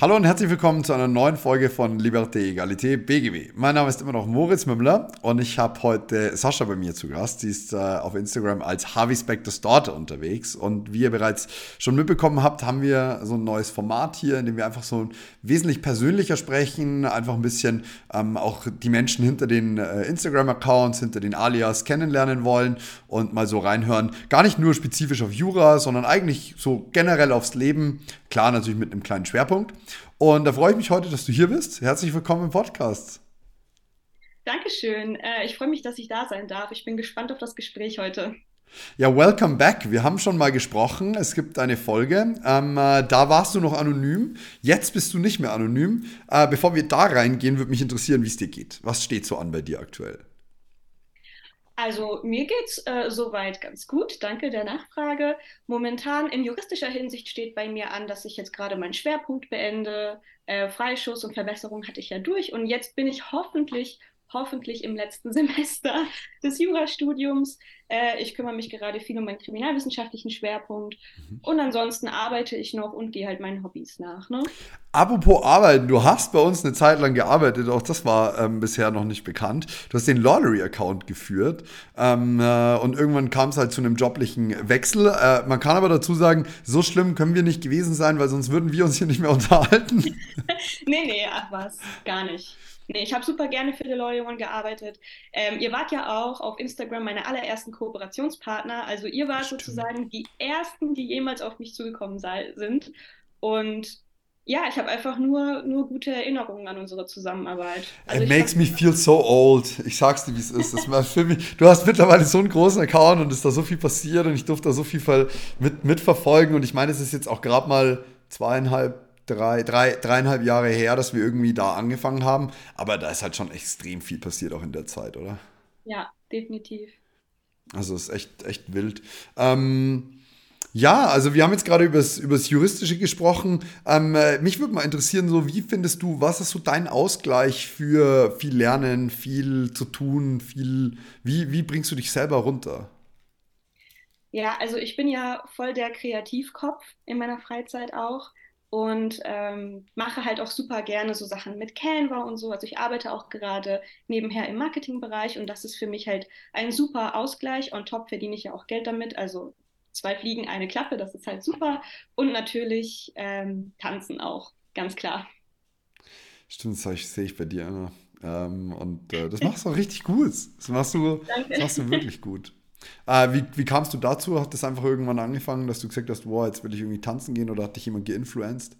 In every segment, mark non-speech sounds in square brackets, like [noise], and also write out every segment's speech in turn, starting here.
Hallo und herzlich willkommen zu einer neuen Folge von Liberté, Egalité, BGB. Mein Name ist immer noch Moritz Mümmler und ich habe heute Sascha bei mir zu Gast. Sie ist äh, auf Instagram als Harvey Spectors Daughter unterwegs und wie ihr bereits schon mitbekommen habt, haben wir so ein neues Format hier, in dem wir einfach so wesentlich persönlicher sprechen, einfach ein bisschen ähm, auch die Menschen hinter den äh, Instagram-Accounts, hinter den Alias kennenlernen wollen und mal so reinhören. Gar nicht nur spezifisch auf Jura, sondern eigentlich so generell aufs Leben. Klar, natürlich mit einem kleinen Schwerpunkt. Und da freue ich mich heute, dass du hier bist. Herzlich willkommen im Podcast. Dankeschön. Äh, ich freue mich, dass ich da sein darf. Ich bin gespannt auf das Gespräch heute. Ja, welcome back. Wir haben schon mal gesprochen. Es gibt eine Folge. Ähm, äh, da warst du noch anonym. Jetzt bist du nicht mehr anonym. Äh, bevor wir da reingehen, würde mich interessieren, wie es dir geht. Was steht so an bei dir aktuell? Also mir geht's äh, soweit ganz gut, danke der Nachfrage. Momentan in juristischer Hinsicht steht bei mir an, dass ich jetzt gerade meinen Schwerpunkt beende. Äh, Freischuss und Verbesserung hatte ich ja durch und jetzt bin ich hoffentlich, hoffentlich im letzten [laughs] Semester des Jurastudiums. Äh, ich kümmere mich gerade viel um meinen kriminalwissenschaftlichen Schwerpunkt mhm. und ansonsten arbeite ich noch und gehe halt meinen Hobbys nach. Ne? Apropos Arbeiten, du hast bei uns eine Zeit lang gearbeitet, auch das war ähm, bisher noch nicht bekannt. Du hast den Lottery-Account geführt ähm, äh, und irgendwann kam es halt zu einem joblichen Wechsel. Äh, man kann aber dazu sagen, so schlimm können wir nicht gewesen sein, weil sonst würden wir uns hier nicht mehr [laughs] unterhalten. [laughs] nee, nee, ach was, gar nicht. Nee, ich habe super gerne für DeLorean gearbeitet. Ähm, ihr wart ja auch auf Instagram meine allerersten Kooperationspartner. Also ihr wart Stimmt. sozusagen die ersten, die jemals auf mich zugekommen sind. Und ja, ich habe einfach nur, nur gute Erinnerungen an unsere Zusammenarbeit. Also It makes me feel so old. Ich sag's dir, wie es ist. Das für mich, du hast mittlerweile so einen großen Account und ist da so viel passiert und ich durfte da so viel mit, mitverfolgen. Und ich meine, es ist jetzt auch gerade mal zweieinhalb drei, drei, dreieinhalb Jahre her, dass wir irgendwie da angefangen haben. Aber da ist halt schon extrem viel passiert auch in der Zeit, oder? Ja, definitiv. Also es ist echt, echt wild. Ähm, ja, also wir haben jetzt gerade über das Juristische gesprochen. Ähm, äh, mich würde mal interessieren, so wie findest du, was ist so dein Ausgleich für viel Lernen, viel zu tun, viel, wie, wie bringst du dich selber runter? Ja, also ich bin ja voll der Kreativkopf in meiner Freizeit auch und ähm, mache halt auch super gerne so Sachen mit Canva und so. Also ich arbeite auch gerade nebenher im Marketingbereich und das ist für mich halt ein super Ausgleich. On top verdiene ich ja auch Geld damit. Also zwei Fliegen, eine Klappe, das ist halt super. Und natürlich ähm, tanzen auch, ganz klar. Stimmt, das sehe ich bei dir immer. Ähm, und äh, das machst du auch richtig gut. Das machst du, [laughs] das machst du wirklich gut. Äh, wie, wie kamst du dazu? Hat das einfach irgendwann angefangen, dass du gesagt hast, wow, jetzt will ich irgendwie tanzen gehen oder hat dich jemand geinfluenced?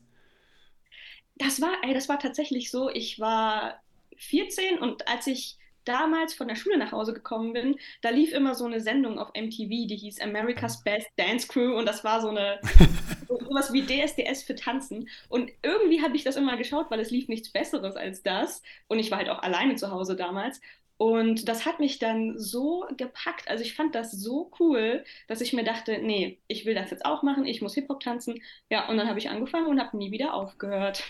Das war, ey, das war tatsächlich so. Ich war 14 und als ich damals von der Schule nach Hause gekommen bin, da lief immer so eine Sendung auf MTV, die hieß America's Best Dance Crew und das war so eine [laughs] sowas wie DSDS für Tanzen und irgendwie habe ich das immer geschaut, weil es lief nichts Besseres als das und ich war halt auch alleine zu Hause damals und das hat mich dann so gepackt. Also ich fand das so cool, dass ich mir dachte, nee, ich will das jetzt auch machen, ich muss Hip-Hop tanzen. Ja, und dann habe ich angefangen und habe nie wieder aufgehört.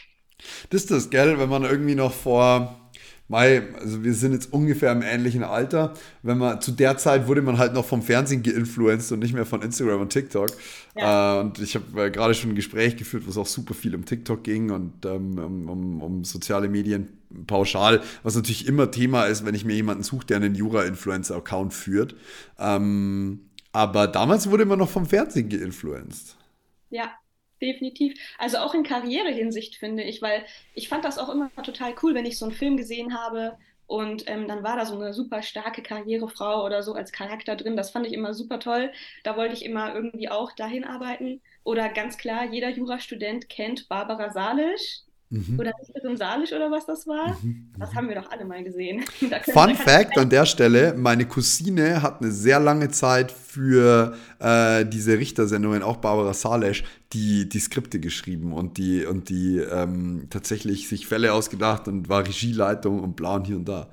Das ist das, gell, wenn man irgendwie noch vor Mai, also wir sind jetzt ungefähr im ähnlichen Alter. Wenn man zu der Zeit wurde man halt noch vom Fernsehen geinfluenced und nicht mehr von Instagram und TikTok. Ja. Äh, und ich habe äh, gerade schon ein Gespräch geführt, wo es auch super viel um TikTok ging und ähm, um, um, soziale Medien pauschal, was natürlich immer Thema ist, wenn ich mir jemanden suche, der einen Jura-Influencer-Account führt. Ähm, aber damals wurde man noch vom Fernsehen geinfluenced. Ja, definitiv. Also auch in Karrierehinsicht finde ich, weil ich fand das auch immer total cool, wenn ich so einen Film gesehen habe und ähm, dann war da so eine super starke Karrierefrau oder so als Charakter drin. Das fand ich immer super toll. Da wollte ich immer irgendwie auch dahin arbeiten. Oder ganz klar, jeder Jurastudent kennt Barbara Salisch. Mhm. Oder Richterin Salisch oder was das war. Mhm. Das haben wir doch alle mal gesehen. [laughs] Fun Fact an der Stelle: Meine Cousine hat eine sehr lange Zeit für äh, diese Richtersendungen, auch Barbara Salesch, die, die Skripte geschrieben und die, und die ähm, tatsächlich sich Fälle ausgedacht und war Regieleitung und bla und hier und da.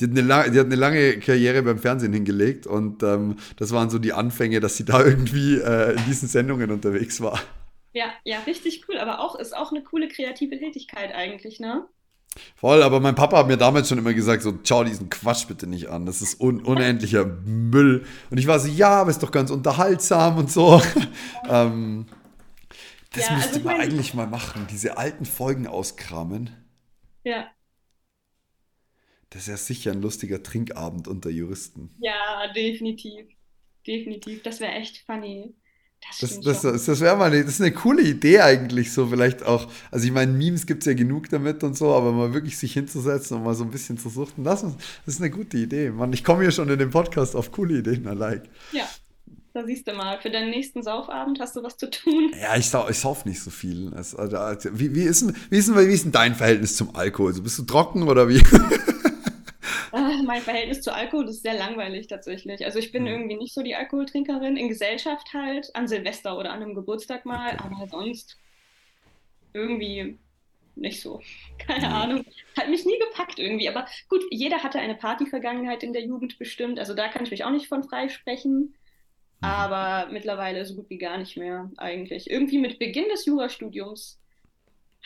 Die hat eine, lange, die hat eine lange Karriere beim Fernsehen hingelegt und ähm, das waren so die Anfänge, dass sie da [laughs] irgendwie äh, in diesen Sendungen unterwegs war. Ja, ja, richtig cool. Aber auch ist auch eine coole kreative Tätigkeit eigentlich, ne? Voll, aber mein Papa hat mir damals schon immer gesagt, so, schau diesen Quatsch bitte nicht an, das ist un unendlicher Müll. Und ich war so, ja, aber ist doch ganz unterhaltsam und so. [laughs] ähm, das ja, müsste also man eigentlich mal machen, diese alten Folgen auskramen. Ja. Das ist ja sicher ein lustiger Trinkabend unter Juristen. Ja, definitiv. Definitiv. Das wäre echt funny. Das, das, das, das wäre mal eine, das ist eine coole Idee eigentlich so vielleicht auch. Also ich meine, Memes gibt es ja genug damit und so, aber mal wirklich sich hinzusetzen und mal so ein bisschen zu suchten, das, das ist eine gute Idee. Mann, ich komme hier schon in dem Podcast auf coole Ideen, I like. Ja, da siehst du mal. Für deinen nächsten Saufabend hast du was zu tun. Ja, ich, sau, ich sauf nicht so viel. Also, also, wie, wie, ist denn, wie, ist denn, wie ist denn dein Verhältnis zum Alkohol? Also, bist du trocken oder wie? [laughs] Ach, mein Verhältnis zu Alkohol ist sehr langweilig tatsächlich. Also ich bin mhm. irgendwie nicht so die Alkoholtrinkerin. In Gesellschaft halt, an Silvester oder an einem Geburtstag mal, okay. aber sonst irgendwie nicht so. [laughs] Keine mhm. Ahnung. Hat mich nie gepackt irgendwie. Aber gut, jeder hatte eine Partyvergangenheit in der Jugend bestimmt. Also da kann ich mich auch nicht von freisprechen. Mhm. Aber mittlerweile so gut wie gar nicht mehr eigentlich. Irgendwie mit Beginn des Jurastudiums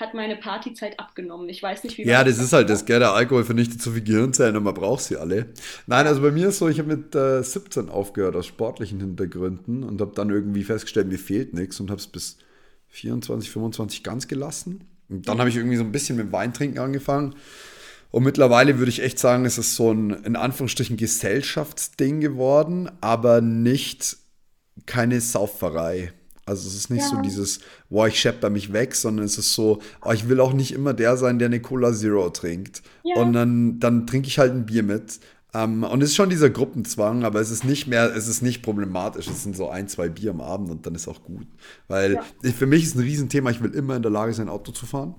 hat meine Partyzeit abgenommen. Ich weiß nicht, wie Ja, das ist halt das, gell? Der Alkohol vernichtet zu viel Gehirnzellen und man braucht sie alle. Nein, also bei mir ist so, ich habe mit äh, 17 aufgehört aus sportlichen Hintergründen und habe dann irgendwie festgestellt, mir fehlt nichts und habe es bis 24, 25 ganz gelassen. Und dann habe ich irgendwie so ein bisschen mit Weintrinken angefangen. Und mittlerweile würde ich echt sagen, es ist so ein, in Anführungsstrichen, Gesellschaftsding geworden, aber nicht keine Sauferei. Also es ist nicht ja. so dieses, boah, ich schepper mich weg, sondern es ist so, oh, ich will auch nicht immer der sein, der eine Cola Zero trinkt. Ja. Und dann, dann trinke ich halt ein Bier mit. Um, ähm, und es ist schon dieser Gruppenzwang, aber es ist nicht mehr, es ist nicht problematisch. Es sind so ein, zwei Bier am Abend und dann ist auch gut. Weil ja. für mich ist ein Riesenthema, ich will immer in der Lage sein, Auto zu fahren.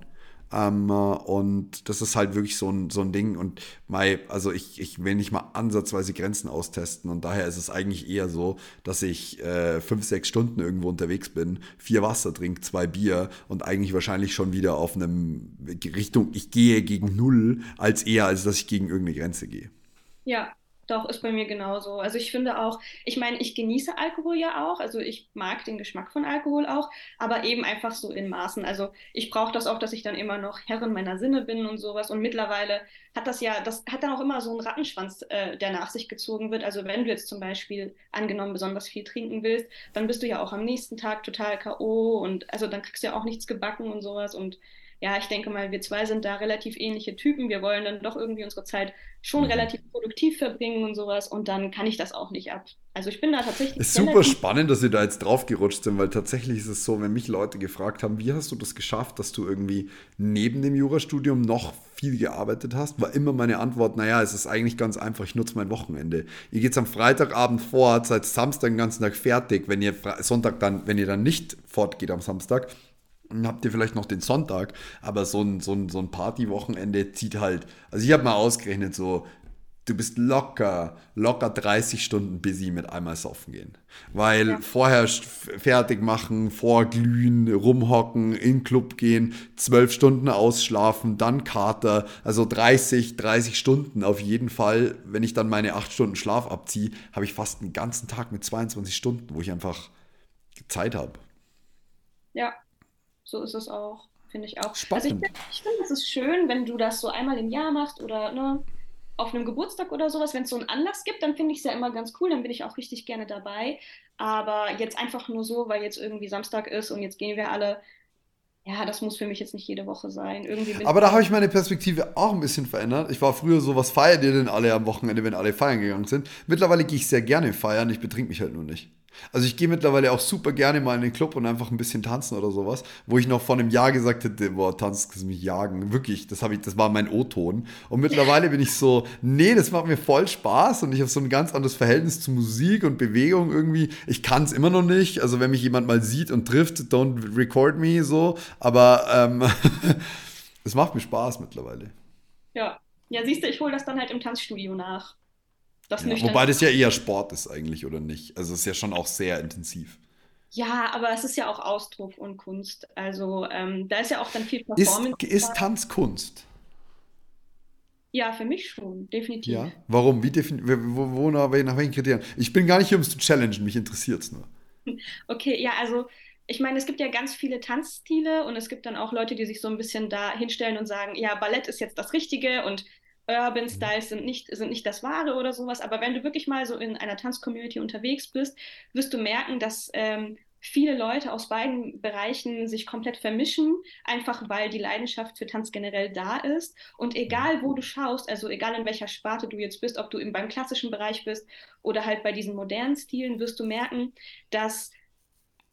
Ähm, und das ist halt wirklich so ein, so ein Ding. Und Mai, also ich, ich will nicht mal ansatzweise Grenzen austesten. Und daher ist es eigentlich eher so, dass ich äh, fünf, sechs Stunden irgendwo unterwegs bin, vier Wasser trinke, zwei Bier und eigentlich wahrscheinlich schon wieder auf einem Richtung, ich gehe gegen null, als eher, als dass ich gegen irgendeine Grenze gehe. Ja, doch, ist bei mir genauso. Also ich finde auch, ich meine, ich genieße Alkohol ja auch, also ich mag den Geschmack von Alkohol auch, aber eben einfach so in Maßen. Also ich brauche das auch, dass ich dann immer noch Herrin meiner Sinne bin und sowas. Und mittlerweile hat das ja, das hat dann auch immer so einen Rattenschwanz, äh, der nach sich gezogen wird. Also wenn du jetzt zum Beispiel angenommen besonders viel trinken willst, dann bist du ja auch am nächsten Tag total K.O. und also dann kriegst du ja auch nichts gebacken und sowas und ja, ich denke mal, wir zwei sind da relativ ähnliche Typen. Wir wollen dann doch irgendwie unsere Zeit schon mhm. relativ produktiv verbringen und sowas. Und dann kann ich das auch nicht ab. Also ich bin da tatsächlich. Es ist super spannend, dass Sie da jetzt drauf gerutscht sind, weil tatsächlich ist es so, wenn mich Leute gefragt haben, wie hast du das geschafft, dass du irgendwie neben dem Jurastudium noch viel gearbeitet hast, war immer meine Antwort, naja, es ist eigentlich ganz einfach, ich nutze mein Wochenende. Ihr geht am Freitagabend fort, seid Samstag den ganzen Tag fertig, wenn ihr Sonntag dann, wenn ihr dann nicht fortgeht am Samstag, habt ihr vielleicht noch den Sonntag, aber so ein, so ein, so ein Partywochenende zieht halt, also ich habe mal ausgerechnet, so, du bist locker, locker 30 Stunden busy mit einmal saufen gehen. Weil ja. vorher fertig machen, vorglühen, rumhocken, in den Club gehen, 12 Stunden ausschlafen, dann Kater, also 30, 30 Stunden auf jeden Fall. Wenn ich dann meine 8 Stunden Schlaf abziehe, habe ich fast einen ganzen Tag mit 22 Stunden, wo ich einfach Zeit habe. Ja, so ist es auch, finde ich auch. Spannend. Also ich finde, ich find, es ist schön, wenn du das so einmal im Jahr machst oder ne, auf einem Geburtstag oder sowas. Wenn es so einen Anlass gibt, dann finde ich es ja immer ganz cool, dann bin ich auch richtig gerne dabei. Aber jetzt einfach nur so, weil jetzt irgendwie Samstag ist und jetzt gehen wir alle ja, das muss für mich jetzt nicht jede Woche sein. Irgendwie Aber da habe ich meine Perspektive auch ein bisschen verändert. Ich war früher so, was feiert ihr denn alle am Wochenende, wenn alle feiern gegangen sind? Mittlerweile gehe ich sehr gerne feiern, ich betrink mich halt nur nicht. Also ich gehe mittlerweile auch super gerne mal in den Club und einfach ein bisschen tanzen oder sowas, wo ich noch vor einem Jahr gesagt hätte, boah, tanzen kannst mich jagen. Wirklich, das, ich, das war mein O-Ton. Und mittlerweile bin ich so, nee, das macht mir voll Spaß und ich habe so ein ganz anderes Verhältnis zu Musik und Bewegung irgendwie. Ich kann es immer noch nicht. Also wenn mich jemand mal sieht und trifft, don't record me so. Aber ähm, [laughs] Es macht mir Spaß mittlerweile. Ja. Ja, siehst du, ich hole das dann halt im Tanzstudio nach. Das ja, wobei das ja eher Sport ist eigentlich, oder nicht? Also es ist ja schon auch sehr intensiv. Ja, aber es ist ja auch Ausdruck und Kunst. Also ähm, da ist ja auch dann viel Performance. Ist, ist Tanz Kunst? Ja, für mich schon, definitiv. Ja, warum? Wie defini wo, wo, nach, nach welchen Kriterien? Ich bin gar nicht hier, um es zu challengen, mich interessiert es nur. [laughs] Okay, ja, also ich meine, es gibt ja ganz viele Tanzstile und es gibt dann auch Leute, die sich so ein bisschen da hinstellen und sagen, ja, Ballett ist jetzt das Richtige und Urban mhm. Styles sind nicht, sind nicht das Wahre oder sowas. Aber wenn du wirklich mal so in einer Tanzcommunity unterwegs bist, wirst du merken, dass ähm, viele Leute aus beiden Bereichen sich komplett vermischen, einfach weil die Leidenschaft für Tanz generell da ist. Und egal, wo du schaust, also egal in welcher Sparte du jetzt bist, ob du beim klassischen Bereich bist oder halt bei diesen modernen Stilen, wirst du merken, dass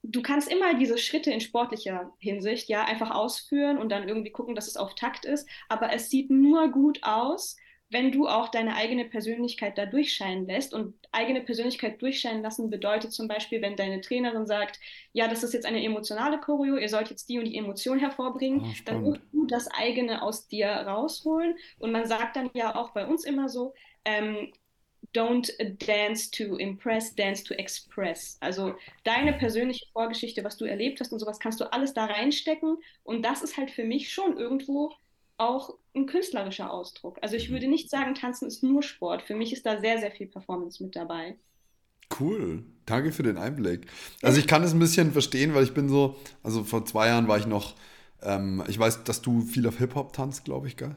du kannst immer diese Schritte in sportlicher Hinsicht ja einfach ausführen und dann irgendwie gucken, dass es auf Takt ist. Aber es sieht nur gut aus, wenn du auch deine eigene Persönlichkeit da durchscheinen lässt. Und eigene Persönlichkeit durchscheinen lassen bedeutet zum Beispiel, wenn deine Trainerin sagt, ja, das ist jetzt eine emotionale Choreo, ihr sollt jetzt die und die Emotion hervorbringen, oh, dann musst du das eigene aus dir rausholen. Und man sagt dann ja auch bei uns immer so, ähm, don't dance to impress, dance to express. Also deine persönliche Vorgeschichte, was du erlebt hast und sowas, kannst du alles da reinstecken. Und das ist halt für mich schon irgendwo auch ein künstlerischer Ausdruck. Also ich würde nicht sagen, Tanzen ist nur Sport. Für mich ist da sehr, sehr viel Performance mit dabei. Cool. Danke für den Einblick. Also ich kann es ein bisschen verstehen, weil ich bin so, also vor zwei Jahren war ich noch, ähm, ich weiß, dass du viel auf Hip-Hop tanzt, glaube ich, gell?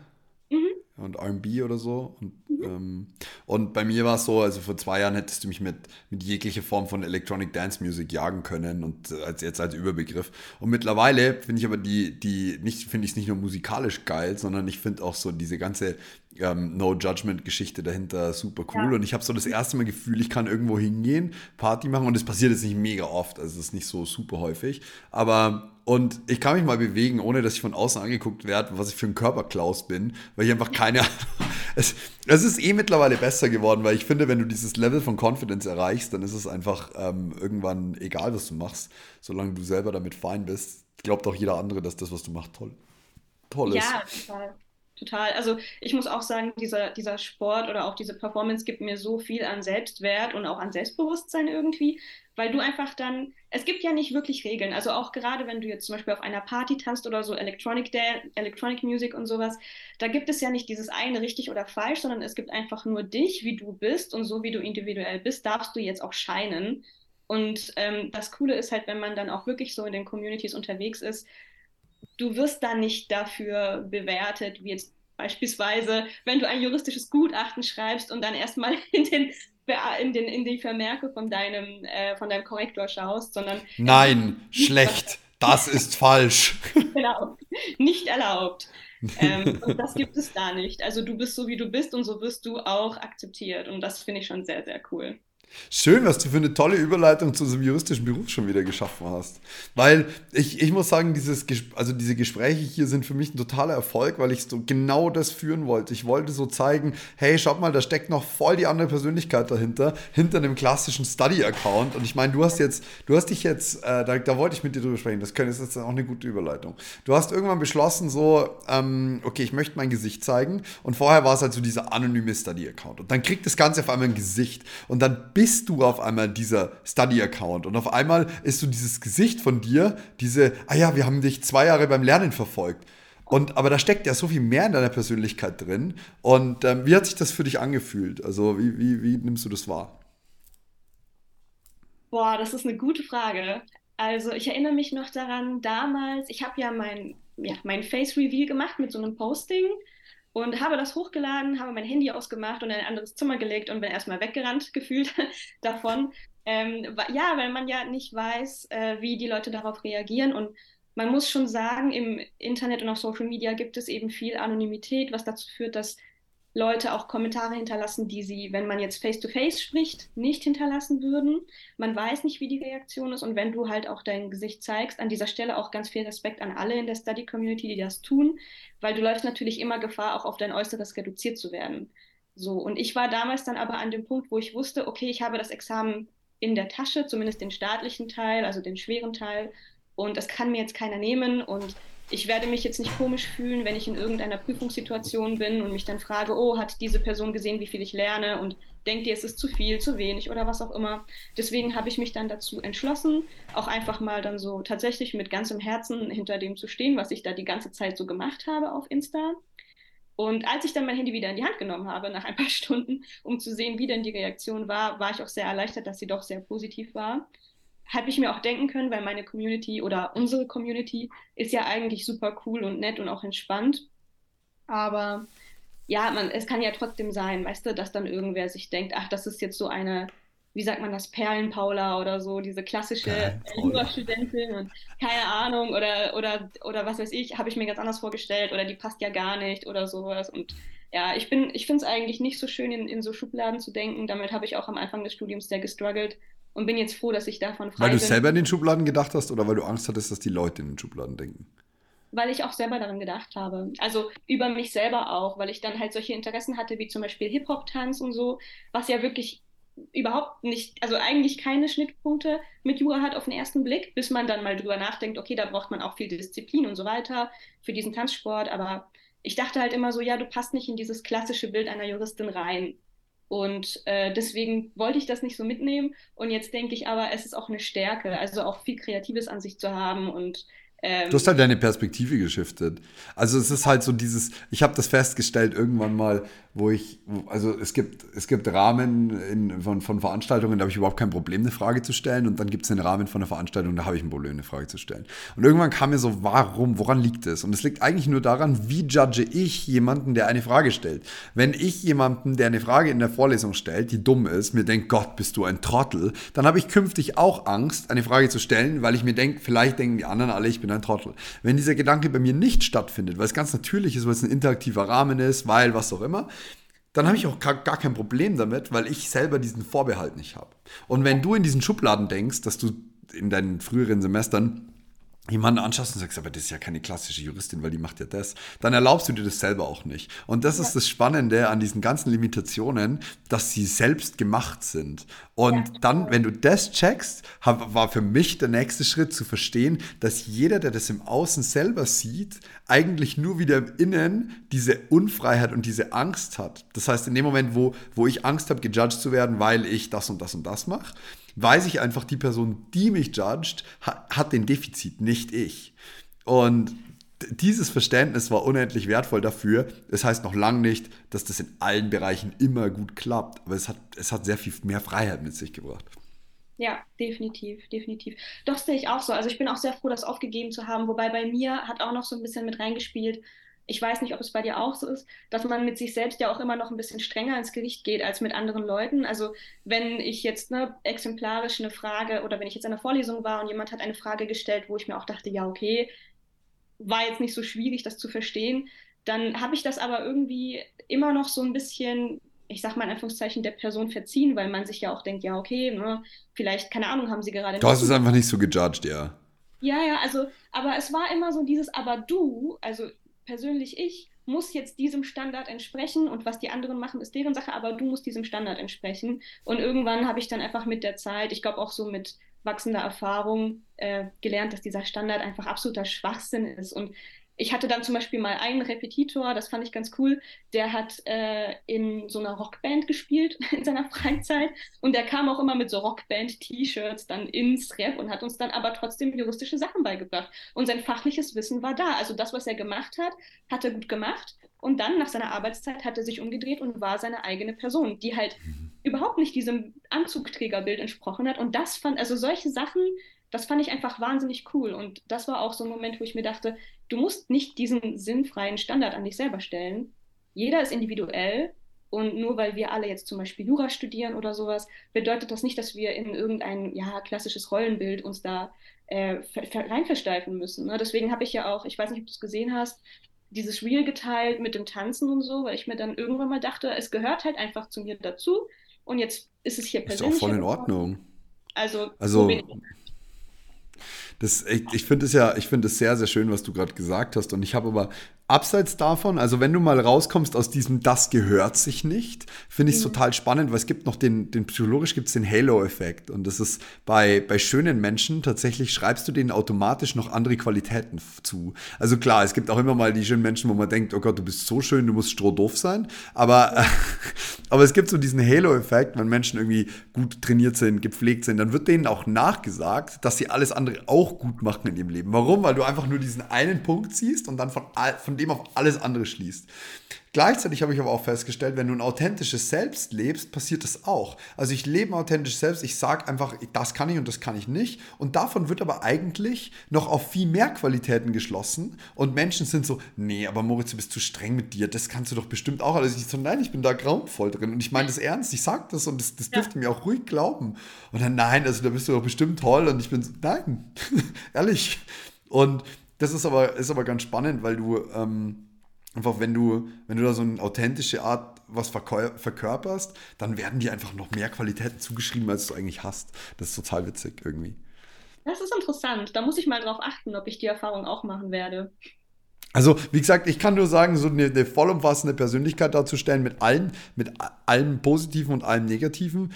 Und RB oder so. Und ähm, und bei mir war es so, also vor zwei Jahren hättest du mich mit, mit jeglicher Form von Electronic Dance Music jagen können und als jetzt als Überbegriff. Und mittlerweile finde ich aber die, die nicht, finde ich es nicht nur musikalisch geil, sondern ich finde auch so diese ganze ähm, No Judgment Geschichte dahinter super cool. Ja. Und ich habe so das erste Mal Gefühl, ich kann irgendwo hingehen, Party machen und es passiert jetzt nicht mega oft, also es ist nicht so super häufig. Aber und ich kann mich mal bewegen, ohne dass ich von außen angeguckt werde, was ich für ein Körperklaus bin, weil ich einfach keine Ahnung. [laughs] Es, es, ist eh mittlerweile besser geworden, weil ich finde, wenn du dieses Level von Confidence erreichst, dann ist es einfach ähm, irgendwann egal, was du machst, solange du selber damit fein bist. Glaubt auch jeder andere, dass das, was du machst, toll, toll ist. Ja, total. Total. Also ich muss auch sagen, dieser, dieser Sport oder auch diese Performance gibt mir so viel an Selbstwert und auch an Selbstbewusstsein irgendwie, weil du einfach dann, es gibt ja nicht wirklich Regeln. Also auch gerade wenn du jetzt zum Beispiel auf einer Party tanzt oder so Electronic, Electronic Music und sowas, da gibt es ja nicht dieses eine richtig oder falsch, sondern es gibt einfach nur dich, wie du bist und so wie du individuell bist, darfst du jetzt auch scheinen. Und ähm, das Coole ist halt, wenn man dann auch wirklich so in den Communities unterwegs ist, du wirst dann nicht dafür bewertet, wie jetzt beispielsweise, wenn du ein juristisches Gutachten schreibst und dann erstmal [laughs] in den in, den, in die Vermerke von deinem, äh, von deinem Korrektor schaust, sondern. Nein, [laughs] schlecht. Das ist falsch. [laughs] genau. Nicht erlaubt. ähm, und das gibt es da nicht. Also du bist so, wie du bist und so wirst du auch akzeptiert. Und das finde ich schon sehr, sehr cool. Schön, was du für eine tolle Überleitung zu unserem juristischen Beruf schon wieder geschaffen hast. Weil ich, ich muss sagen, dieses, also diese Gespräche hier sind für mich ein totaler Erfolg, weil ich so genau das führen wollte. Ich wollte so zeigen, hey, schaut mal, da steckt noch voll die andere Persönlichkeit dahinter, hinter einem klassischen Study-Account. Und ich meine, du hast jetzt, du hast dich jetzt, äh, da, da, wollte ich mit dir drüber sprechen, das ist jetzt auch eine gute Überleitung. Du hast irgendwann beschlossen, so, ähm, okay, ich möchte mein Gesicht zeigen. Und vorher war es halt so dieser anonyme Study-Account. Und dann kriegt das Ganze auf einmal ein Gesicht. Und dann bist bist du auf einmal dieser Study-Account und auf einmal ist so dieses Gesicht von dir, diese, ah ja, wir haben dich zwei Jahre beim Lernen verfolgt. Und, aber da steckt ja so viel mehr in deiner Persönlichkeit drin. Und ähm, wie hat sich das für dich angefühlt? Also, wie, wie, wie nimmst du das wahr? Boah, das ist eine gute Frage. Also, ich erinnere mich noch daran, damals, ich habe ja mein, ja, mein Face-Reveal gemacht mit so einem Posting und habe das hochgeladen, habe mein Handy ausgemacht und in ein anderes Zimmer gelegt und bin erstmal weggerannt [laughs] gefühlt davon. Ähm, ja, weil man ja nicht weiß, äh, wie die Leute darauf reagieren und man muss schon sagen, im Internet und auf Social Media gibt es eben viel Anonymität, was dazu führt, dass Leute auch Kommentare hinterlassen, die sie, wenn man jetzt face-to-face -face spricht, nicht hinterlassen würden. Man weiß nicht, wie die Reaktion ist. Und wenn du halt auch dein Gesicht zeigst, an dieser Stelle auch ganz viel Respekt an alle in der Study-Community, die das tun, weil du läufst natürlich immer Gefahr, auch auf dein Äußeres reduziert zu werden. So, und ich war damals dann aber an dem Punkt, wo ich wusste, okay, ich habe das Examen in der Tasche, zumindest den staatlichen Teil, also den schweren Teil, und das kann mir jetzt keiner nehmen. Und ich werde mich jetzt nicht komisch fühlen, wenn ich in irgendeiner Prüfungssituation bin und mich dann frage, oh, hat diese Person gesehen, wie viel ich lerne und denkt ihr, es ist zu viel, zu wenig oder was auch immer. Deswegen habe ich mich dann dazu entschlossen, auch einfach mal dann so tatsächlich mit ganzem Herzen hinter dem zu stehen, was ich da die ganze Zeit so gemacht habe auf Insta. Und als ich dann mein Handy wieder in die Hand genommen habe, nach ein paar [laughs] Stunden, um zu sehen, wie denn die Reaktion war, war ich auch sehr erleichtert, dass sie doch sehr positiv war. Habe ich mir auch denken können, weil meine Community oder unsere Community ist ja eigentlich super cool und nett und auch entspannt. Aber ja, man, es kann ja trotzdem sein, weißt du, dass dann irgendwer sich denkt, ach, das ist jetzt so eine, wie sagt man das, Perlenpaula oder so, diese klassische Jurastudentin und keine Ahnung oder, oder, oder was weiß ich, habe ich mir ganz anders vorgestellt oder die passt ja gar nicht oder sowas. Und ja, ich bin, ich finde es eigentlich nicht so schön, in, in so Schubladen zu denken. Damit habe ich auch am Anfang des Studiums sehr gestruggelt und bin jetzt froh, dass ich davon frei weil bin. Weil du selber in den Schubladen gedacht hast oder weil du Angst hattest, dass die Leute in den Schubladen denken? weil ich auch selber daran gedacht habe. Also über mich selber auch, weil ich dann halt solche Interessen hatte, wie zum Beispiel Hip-Hop-Tanz und so, was ja wirklich überhaupt nicht, also eigentlich keine Schnittpunkte mit Jura hat auf den ersten Blick, bis man dann mal drüber nachdenkt, okay, da braucht man auch viel Disziplin und so weiter für diesen Tanzsport. Aber ich dachte halt immer so, ja, du passt nicht in dieses klassische Bild einer Juristin rein. Und äh, deswegen wollte ich das nicht so mitnehmen. Und jetzt denke ich aber, es ist auch eine Stärke, also auch viel Kreatives an sich zu haben und ähm, du hast halt deine Perspektive geschiftet. Also es ist halt so dieses, ich habe das festgestellt irgendwann mal, wo ich, also es gibt, es gibt Rahmen in, von, von Veranstaltungen, da habe ich überhaupt kein Problem, eine Frage zu stellen. Und dann gibt es einen Rahmen von einer Veranstaltung, da habe ich ein Problem, eine Frage zu stellen. Und irgendwann kam mir so, warum, woran liegt es? Und es liegt eigentlich nur daran, wie judge ich jemanden, der eine Frage stellt. Wenn ich jemanden, der eine Frage in der Vorlesung stellt, die dumm ist, mir denkt, Gott, bist du ein Trottel, dann habe ich künftig auch Angst, eine Frage zu stellen, weil ich mir denke, vielleicht denken die anderen alle, ich bin ein Trottel. Wenn dieser Gedanke bei mir nicht stattfindet, weil es ganz natürlich ist, weil es ein interaktiver Rahmen ist, weil was auch immer, dann habe ich auch gar, kein Problem damit, weil ich selber diesen Vorbehalt nicht habe. Und wenn du in diesen Schubladen denkst, dass du in deinen früheren Semestern jemanden anschaust und sagst, aber das ist ja keine klassische Juristin, weil die macht ja das, dann erlaubst du dir das selber auch nicht. Und das ja. ist das Spannende an diesen ganzen Limitationen, dass sie selbst gemacht sind. Und ja. dann, wenn du das checkst, war für mich der nächste Schritt zu verstehen, dass jeder, der das im Außen selber sieht, eigentlich nur wieder im Innen diese Unfreiheit und diese Angst hat. Das heißt, in dem Moment, wo, wo ich Angst habe, gejudged zu werden, weil ich das und das und das mache, weiß ich einfach, die Person, die mich judgt, hat den Defizit, nicht ich. Und dieses Verständnis war unendlich wertvoll dafür. Das heißt noch lange nicht, dass das in allen Bereichen immer gut klappt, aber es hat, es hat sehr viel mehr Freiheit mit sich gebracht. Ja, definitiv, definitiv. Doch sehe ich auch so. Also ich bin auch sehr froh, das aufgegeben zu haben, wobei bei mir hat auch noch so ein bisschen mit reingespielt, ich weiß nicht, ob es bei dir auch so ist, dass man mit sich selbst ja auch immer noch ein bisschen strenger ins Gericht geht als mit anderen Leuten. Also wenn ich jetzt ne, exemplarisch eine Frage oder wenn ich jetzt in einer Vorlesung war und jemand hat eine Frage gestellt, wo ich mir auch dachte, ja, okay, war jetzt nicht so schwierig, das zu verstehen, dann habe ich das aber irgendwie immer noch so ein bisschen, ich sag mal in Anführungszeichen, der Person verziehen, weil man sich ja auch denkt, ja, okay, ne, vielleicht, keine Ahnung, haben sie gerade. Du hast es einfach nicht so gejudged, ja. Ja, ja, also, aber es war immer so dieses, aber du, also persönlich ich muss jetzt diesem Standard entsprechen und was die anderen machen, ist deren Sache, aber du musst diesem Standard entsprechen. Und irgendwann habe ich dann einfach mit der Zeit, ich glaube auch so mit wachsender Erfahrung, äh, gelernt, dass dieser Standard einfach absoluter Schwachsinn ist. Und ich hatte dann zum Beispiel mal einen Repetitor, das fand ich ganz cool, der hat äh, in so einer Rockband gespielt [laughs] in seiner Freizeit und der kam auch immer mit so Rockband-T-Shirts dann ins Rep und hat uns dann aber trotzdem juristische Sachen beigebracht. Und sein fachliches Wissen war da. Also das, was er gemacht hat, hat er gut gemacht. Und dann nach seiner Arbeitszeit hat er sich umgedreht und war seine eigene Person, die halt mhm. überhaupt nicht diesem Anzugträgerbild entsprochen hat. Und das fand, also solche Sachen, das fand ich einfach wahnsinnig cool. Und das war auch so ein Moment, wo ich mir dachte, du musst nicht diesen sinnfreien Standard an dich selber stellen. Jeder ist individuell und nur weil wir alle jetzt zum Beispiel Jura studieren oder sowas, bedeutet das nicht, dass wir in irgendein ja, klassisches Rollenbild uns da äh, reinversteifen müssen. Ne? Deswegen habe ich ja auch, ich weiß nicht, ob du es gesehen hast, dieses Reel geteilt mit dem Tanzen und so, weil ich mir dann irgendwann mal dachte, es gehört halt einfach zu mir dazu. Und jetzt ist es hier persönlich. Ist auch voll in Ordnung. Also, also das, ich, ich finde es ja, ich finde es sehr, sehr schön, was du gerade gesagt hast. Und ich habe aber abseits davon, also wenn du mal rauskommst aus diesem Das gehört sich nicht, finde ich es mhm. total spannend, weil es gibt noch den, den psychologisch gibt es den Halo-Effekt. Und das ist bei, bei schönen Menschen tatsächlich, schreibst du denen automatisch noch andere Qualitäten zu. Also klar, es gibt auch immer mal die schönen Menschen, wo man denkt, oh Gott, du bist so schön, du musst strohdoof sein. Aber, äh, [laughs] aber es gibt so diesen Halo-Effekt, wenn Menschen irgendwie gut trainiert sind, gepflegt sind, dann wird denen auch nachgesagt, dass sie alles andere auch gut machen in ihrem Leben. Warum? Weil du einfach nur diesen einen Punkt siehst und dann von, von dem dem auf alles andere schließt. Gleichzeitig habe ich aber auch festgestellt, wenn du ein authentisches Selbst lebst, passiert das auch. Also ich lebe ein authentisches Selbst, ich sage einfach, das kann ich und das kann ich nicht. Und davon wird aber eigentlich noch auf viel mehr Qualitäten geschlossen. Und Menschen sind so, nee, aber Moritz, du bist zu streng mit dir, das kannst du doch bestimmt auch. Also ich so, nein, ich bin da grauenvoll drin. Und ich meine das ernst, ich sage das und das, das dürft ihr mir auch ruhig glauben. Und dann, nein, also da bist du doch bestimmt toll. Und ich bin so, nein, [laughs] ehrlich. Und das ist aber, ist aber ganz spannend, weil du ähm, einfach, wenn du, wenn du da so eine authentische Art was verkörperst, dann werden dir einfach noch mehr Qualitäten zugeschrieben, als du eigentlich hast. Das ist total witzig irgendwie. Das ist interessant. Da muss ich mal drauf achten, ob ich die Erfahrung auch machen werde. Also, wie gesagt, ich kann nur sagen, so eine, eine vollumfassende Persönlichkeit darzustellen mit allen, mit allem Positiven und allem Negativen,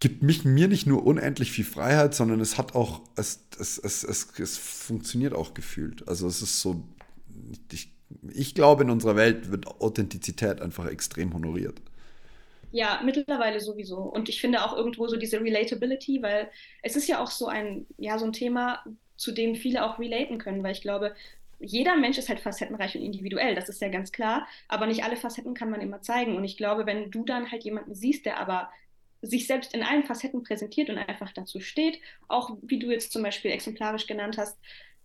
gibt mich, mir nicht nur unendlich viel Freiheit, sondern es hat auch, es, es, es, es, es funktioniert auch gefühlt. Also es ist so, ich, ich glaube, in unserer Welt wird Authentizität einfach extrem honoriert. Ja, mittlerweile sowieso. Und ich finde auch irgendwo so diese Relatability, weil es ist ja auch so ein, ja, so ein Thema, zu dem viele auch relaten können, weil ich glaube, jeder Mensch ist halt facettenreich und individuell, das ist ja ganz klar, aber nicht alle Facetten kann man immer zeigen. Und ich glaube, wenn du dann halt jemanden siehst, der aber sich selbst in allen Facetten präsentiert und einfach dazu steht. Auch wie du jetzt zum Beispiel exemplarisch genannt hast,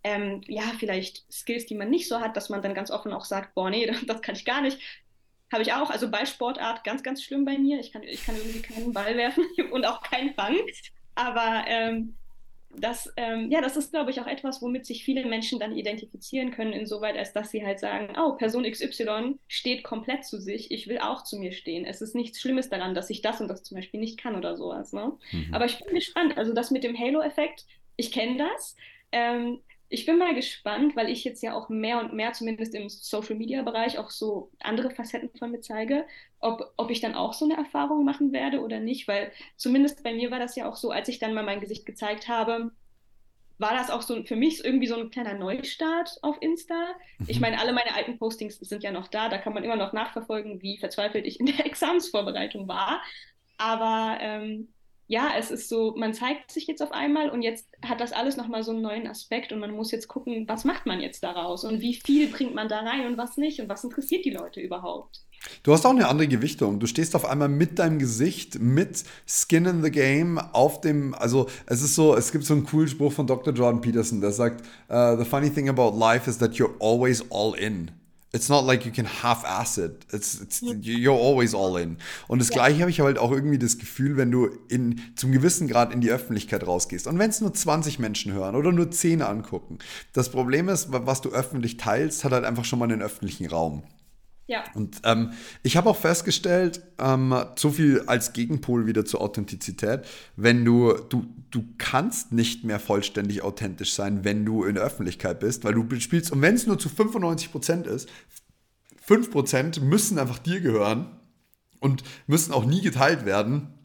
ähm, ja, vielleicht Skills, die man nicht so hat, dass man dann ganz offen auch sagt, boah, nee, [laughs] das, kann ich gar nicht. Habe ich auch. Also bei Sportart ganz, ganz schlimm bei mir. Ich kann, ich kann irgendwie keinen Ball werfen [laughs] und auch keinen Fang. Aber ähm, das, ähm, ja, das ist, glaube ich, auch etwas, womit sich viele Menschen dann identifizieren können, insoweit, als dass sie halt sagen, oh, Person XY steht komplett zu sich, ich will auch zu mir stehen. Es ist nichts Schlimmes daran, dass ich das und das zum Beispiel nicht kann oder sowas. Ne? Mhm. Aber ich bin gespannt. Also das mit dem Halo-Effekt, ich kenne das. Ähm, ich bin mal gespannt, weil ich jetzt ja auch mehr und mehr, zumindest im Social-Media-Bereich, auch so andere Facetten von mir zeige, ob, ob ich dann auch so eine Erfahrung machen werde oder nicht, weil zumindest bei mir war das ja auch so, als ich dann mal mein Gesicht gezeigt habe, war das auch so für mich irgendwie so ein kleiner Neustart auf Insta. Ich mhm. meine, alle meine alten Postings sind ja noch da, da kann man immer noch nachverfolgen, wie verzweifelt ich in der [laughs] Examensvorbereitung war. Aber ähm, ja, es ist so, man zeigt sich jetzt auf einmal und jetzt hat das alles nochmal so einen neuen Aspekt und man muss jetzt gucken, was macht man jetzt daraus und wie viel bringt man da rein und was nicht und was interessiert die Leute überhaupt. Du hast auch eine andere Gewichtung. Du stehst auf einmal mit deinem Gesicht, mit Skin in the Game auf dem, also es ist so, es gibt so einen coolen Spruch von Dr. Jordan Peterson, der sagt, uh, the funny thing about life is that you're always all in. It's not like you can half-ass it. It's, it's, you're always all in. Und das ja. Gleiche habe ich halt auch irgendwie das Gefühl, wenn du in, zum gewissen Grad in die Öffentlichkeit rausgehst. Und wenn es nur 20 Menschen hören oder nur 10 angucken. Das Problem ist, was du öffentlich teilst, hat halt einfach schon mal einen öffentlichen Raum. Ja. Und ähm, ich habe auch festgestellt, ähm, so viel als Gegenpol wieder zur Authentizität, wenn du, du, du kannst nicht mehr vollständig authentisch sein, wenn du in der Öffentlichkeit bist, weil du spielst, und wenn es nur zu 95 Prozent ist, 5% müssen einfach dir gehören und müssen auch nie geteilt werden.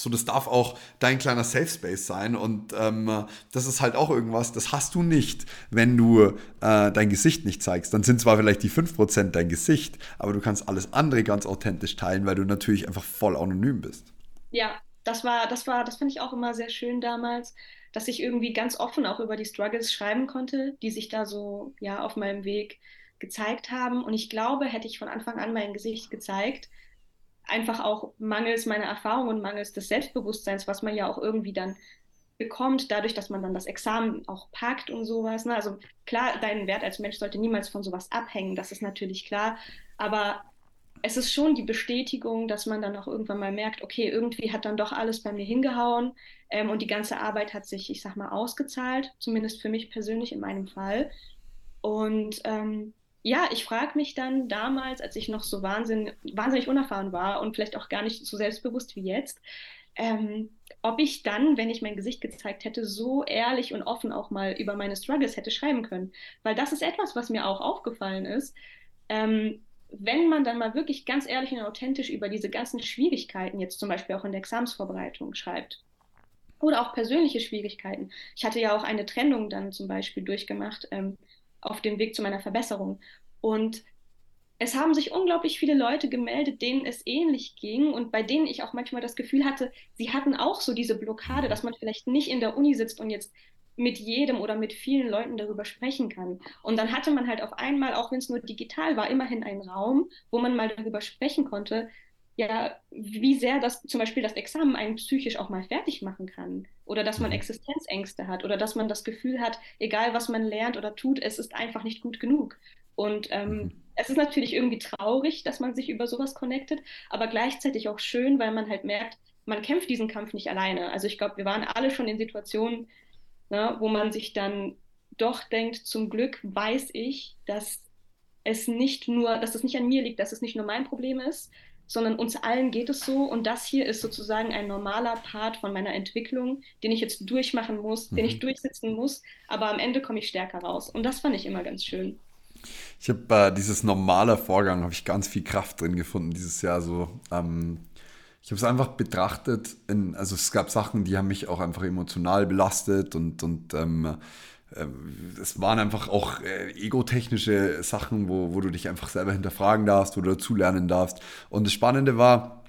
So, das darf auch dein kleiner Safe Space sein und ähm, das ist halt auch irgendwas, das hast du nicht, wenn du äh, dein Gesicht nicht zeigst. Dann sind zwar vielleicht die 5% dein Gesicht, aber du kannst alles andere ganz authentisch teilen, weil du natürlich einfach voll anonym bist. Ja, das war, das war, das fand ich auch immer sehr schön damals, dass ich irgendwie ganz offen auch über die Struggles schreiben konnte, die sich da so ja auf meinem Weg gezeigt haben. Und ich glaube, hätte ich von Anfang an mein Gesicht gezeigt, einfach auch mangels meiner Erfahrung und mangels des Selbstbewusstseins, was man ja auch irgendwie dann bekommt, dadurch, dass man dann das Examen auch packt und sowas. Ne? Also klar, dein Wert als Mensch sollte niemals von sowas abhängen, das ist natürlich klar. Aber es ist schon die Bestätigung, dass man dann auch irgendwann mal merkt, okay, irgendwie hat dann doch alles bei mir hingehauen ähm, und die ganze Arbeit hat sich, ich sag mal, ausgezahlt, zumindest für mich persönlich in meinem Fall. Und ähm, ja, ich frage mich dann damals, als ich noch so wahnsinn, wahnsinnig unerfahren war und vielleicht auch gar nicht so selbstbewusst wie jetzt, ähm, ob ich dann, wenn ich mein Gesicht gezeigt hätte, so ehrlich und offen auch mal über meine Struggles hätte schreiben können. Weil das ist etwas, was mir auch aufgefallen ist. Ähm, wenn man dann mal wirklich ganz ehrlich und authentisch über diese ganzen Schwierigkeiten, jetzt zum Beispiel auch in der Examsvorbereitung schreibt, oder auch persönliche Schwierigkeiten. Ich hatte ja auch eine Trennung dann zum Beispiel durchgemacht ähm, auf dem Weg zu meiner Verbesserung. Und es haben sich unglaublich viele Leute gemeldet, denen es ähnlich ging und bei denen ich auch manchmal das Gefühl hatte, sie hatten auch so diese Blockade, dass man vielleicht nicht in der Uni sitzt und jetzt mit jedem oder mit vielen Leuten darüber sprechen kann. Und dann hatte man halt auf einmal, auch wenn es nur digital war, immerhin einen Raum, wo man mal darüber sprechen konnte, ja, wie sehr das zum Beispiel das Examen einen psychisch auch mal fertig machen kann. Oder dass man mhm. Existenzängste hat oder dass man das Gefühl hat, egal was man lernt oder tut, es ist einfach nicht gut genug. Und ähm, mhm. es ist natürlich irgendwie traurig, dass man sich über sowas connectet, aber gleichzeitig auch schön, weil man halt merkt, man kämpft diesen Kampf nicht alleine. Also ich glaube, wir waren alle schon in Situationen, ne, wo man sich dann doch denkt, zum Glück weiß ich, dass es nicht nur, dass es nicht an mir liegt, dass es nicht nur mein Problem ist, sondern uns allen geht es so und das hier ist sozusagen ein normaler Part von meiner Entwicklung, den ich jetzt durchmachen muss, mhm. den ich mhm. durchsetzen muss, aber am Ende komme ich stärker raus und das fand ich immer ganz schön. Ich habe äh, dieses normale Vorgang, habe ich ganz viel Kraft drin gefunden dieses Jahr. So, ähm, ich habe es einfach betrachtet, in, also es gab Sachen, die haben mich auch einfach emotional belastet und, und ähm, äh, es waren einfach auch äh, egotechnische Sachen, wo, wo du dich einfach selber hinterfragen darfst oder dazulernen darfst. Und das Spannende war,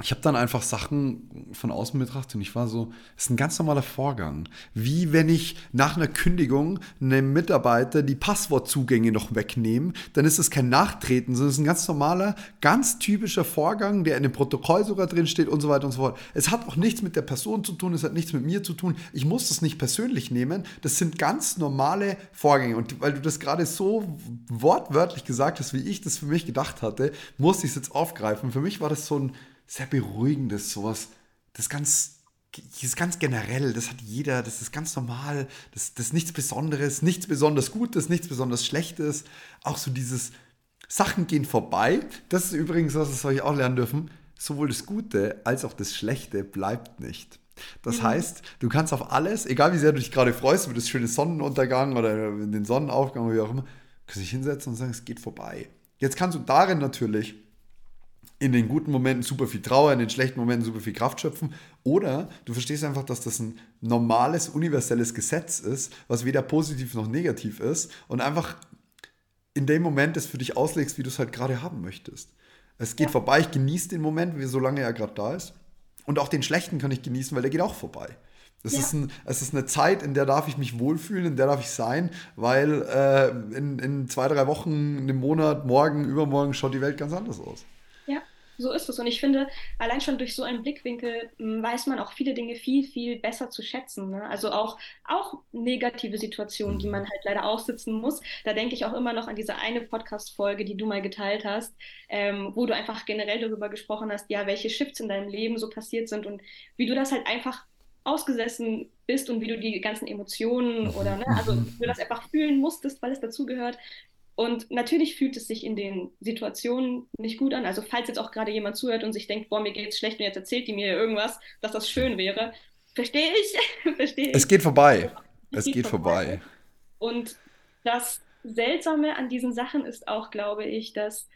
ich habe dann einfach Sachen von außen betrachtet und ich war so, es ist ein ganz normaler Vorgang. Wie wenn ich nach einer Kündigung einem Mitarbeiter die Passwortzugänge noch wegnehme, dann ist es kein Nachtreten, sondern es ist ein ganz normaler, ganz typischer Vorgang, der in dem Protokoll sogar drin steht und so weiter und so fort. Es hat auch nichts mit der Person zu tun, es hat nichts mit mir zu tun. Ich muss das nicht persönlich nehmen. Das sind ganz normale Vorgänge. Und weil du das gerade so wortwörtlich gesagt hast, wie ich das für mich gedacht hatte, muss ich es jetzt aufgreifen. Für mich war das so ein sehr beruhigendes, sowas, das ganz, das ist ganz generell, das hat jeder, das ist ganz normal, das, das ist nichts Besonderes, nichts besonders Gutes, nichts besonders Schlechtes. Auch so dieses Sachen gehen vorbei, das ist übrigens was, das soll ich auch lernen dürfen, sowohl das Gute als auch das Schlechte bleibt nicht. Das mhm. heißt, du kannst auf alles, egal wie sehr du dich gerade freust über das schöne Sonnenuntergang oder den Sonnenaufgang oder wie auch immer, kannst dich hinsetzen und sagen, es geht vorbei. Jetzt kannst du darin natürlich in den guten Momenten super viel Trauer, in den schlechten Momenten super viel Kraft schöpfen. Oder du verstehst einfach, dass das ein normales, universelles Gesetz ist, was weder positiv noch negativ ist und einfach in dem Moment es für dich auslegst, wie du es halt gerade haben möchtest. Es geht ja. vorbei, ich genieße den Moment, solange er gerade da ist. Und auch den schlechten kann ich genießen, weil der geht auch vorbei. Es, ja. ist ein, es ist eine Zeit, in der darf ich mich wohlfühlen, in der darf ich sein, weil äh, in, in zwei, drei Wochen, einem Monat, morgen, übermorgen schaut die Welt ganz anders aus. So ist es. Und ich finde, allein schon durch so einen Blickwinkel hm, weiß man auch viele Dinge viel, viel besser zu schätzen. Ne? Also auch, auch negative Situationen, die man halt leider aussitzen muss. Da denke ich auch immer noch an diese eine Podcast-Folge, die du mal geteilt hast, ähm, wo du einfach generell darüber gesprochen hast, ja, welche Shifts in deinem Leben so passiert sind und wie du das halt einfach ausgesessen bist und wie du die ganzen Emotionen oder, ne, also wie du das einfach fühlen musstest, weil es dazugehört. Und natürlich fühlt es sich in den Situationen nicht gut an. Also falls jetzt auch gerade jemand zuhört und sich denkt, boah, mir geht's schlecht und jetzt erzählt die mir irgendwas, dass das schön wäre, verstehe ich, [laughs] verstehe ich. Es geht vorbei. Es, es geht, geht vorbei. vorbei. Und das Seltsame an diesen Sachen ist auch, glaube ich, dass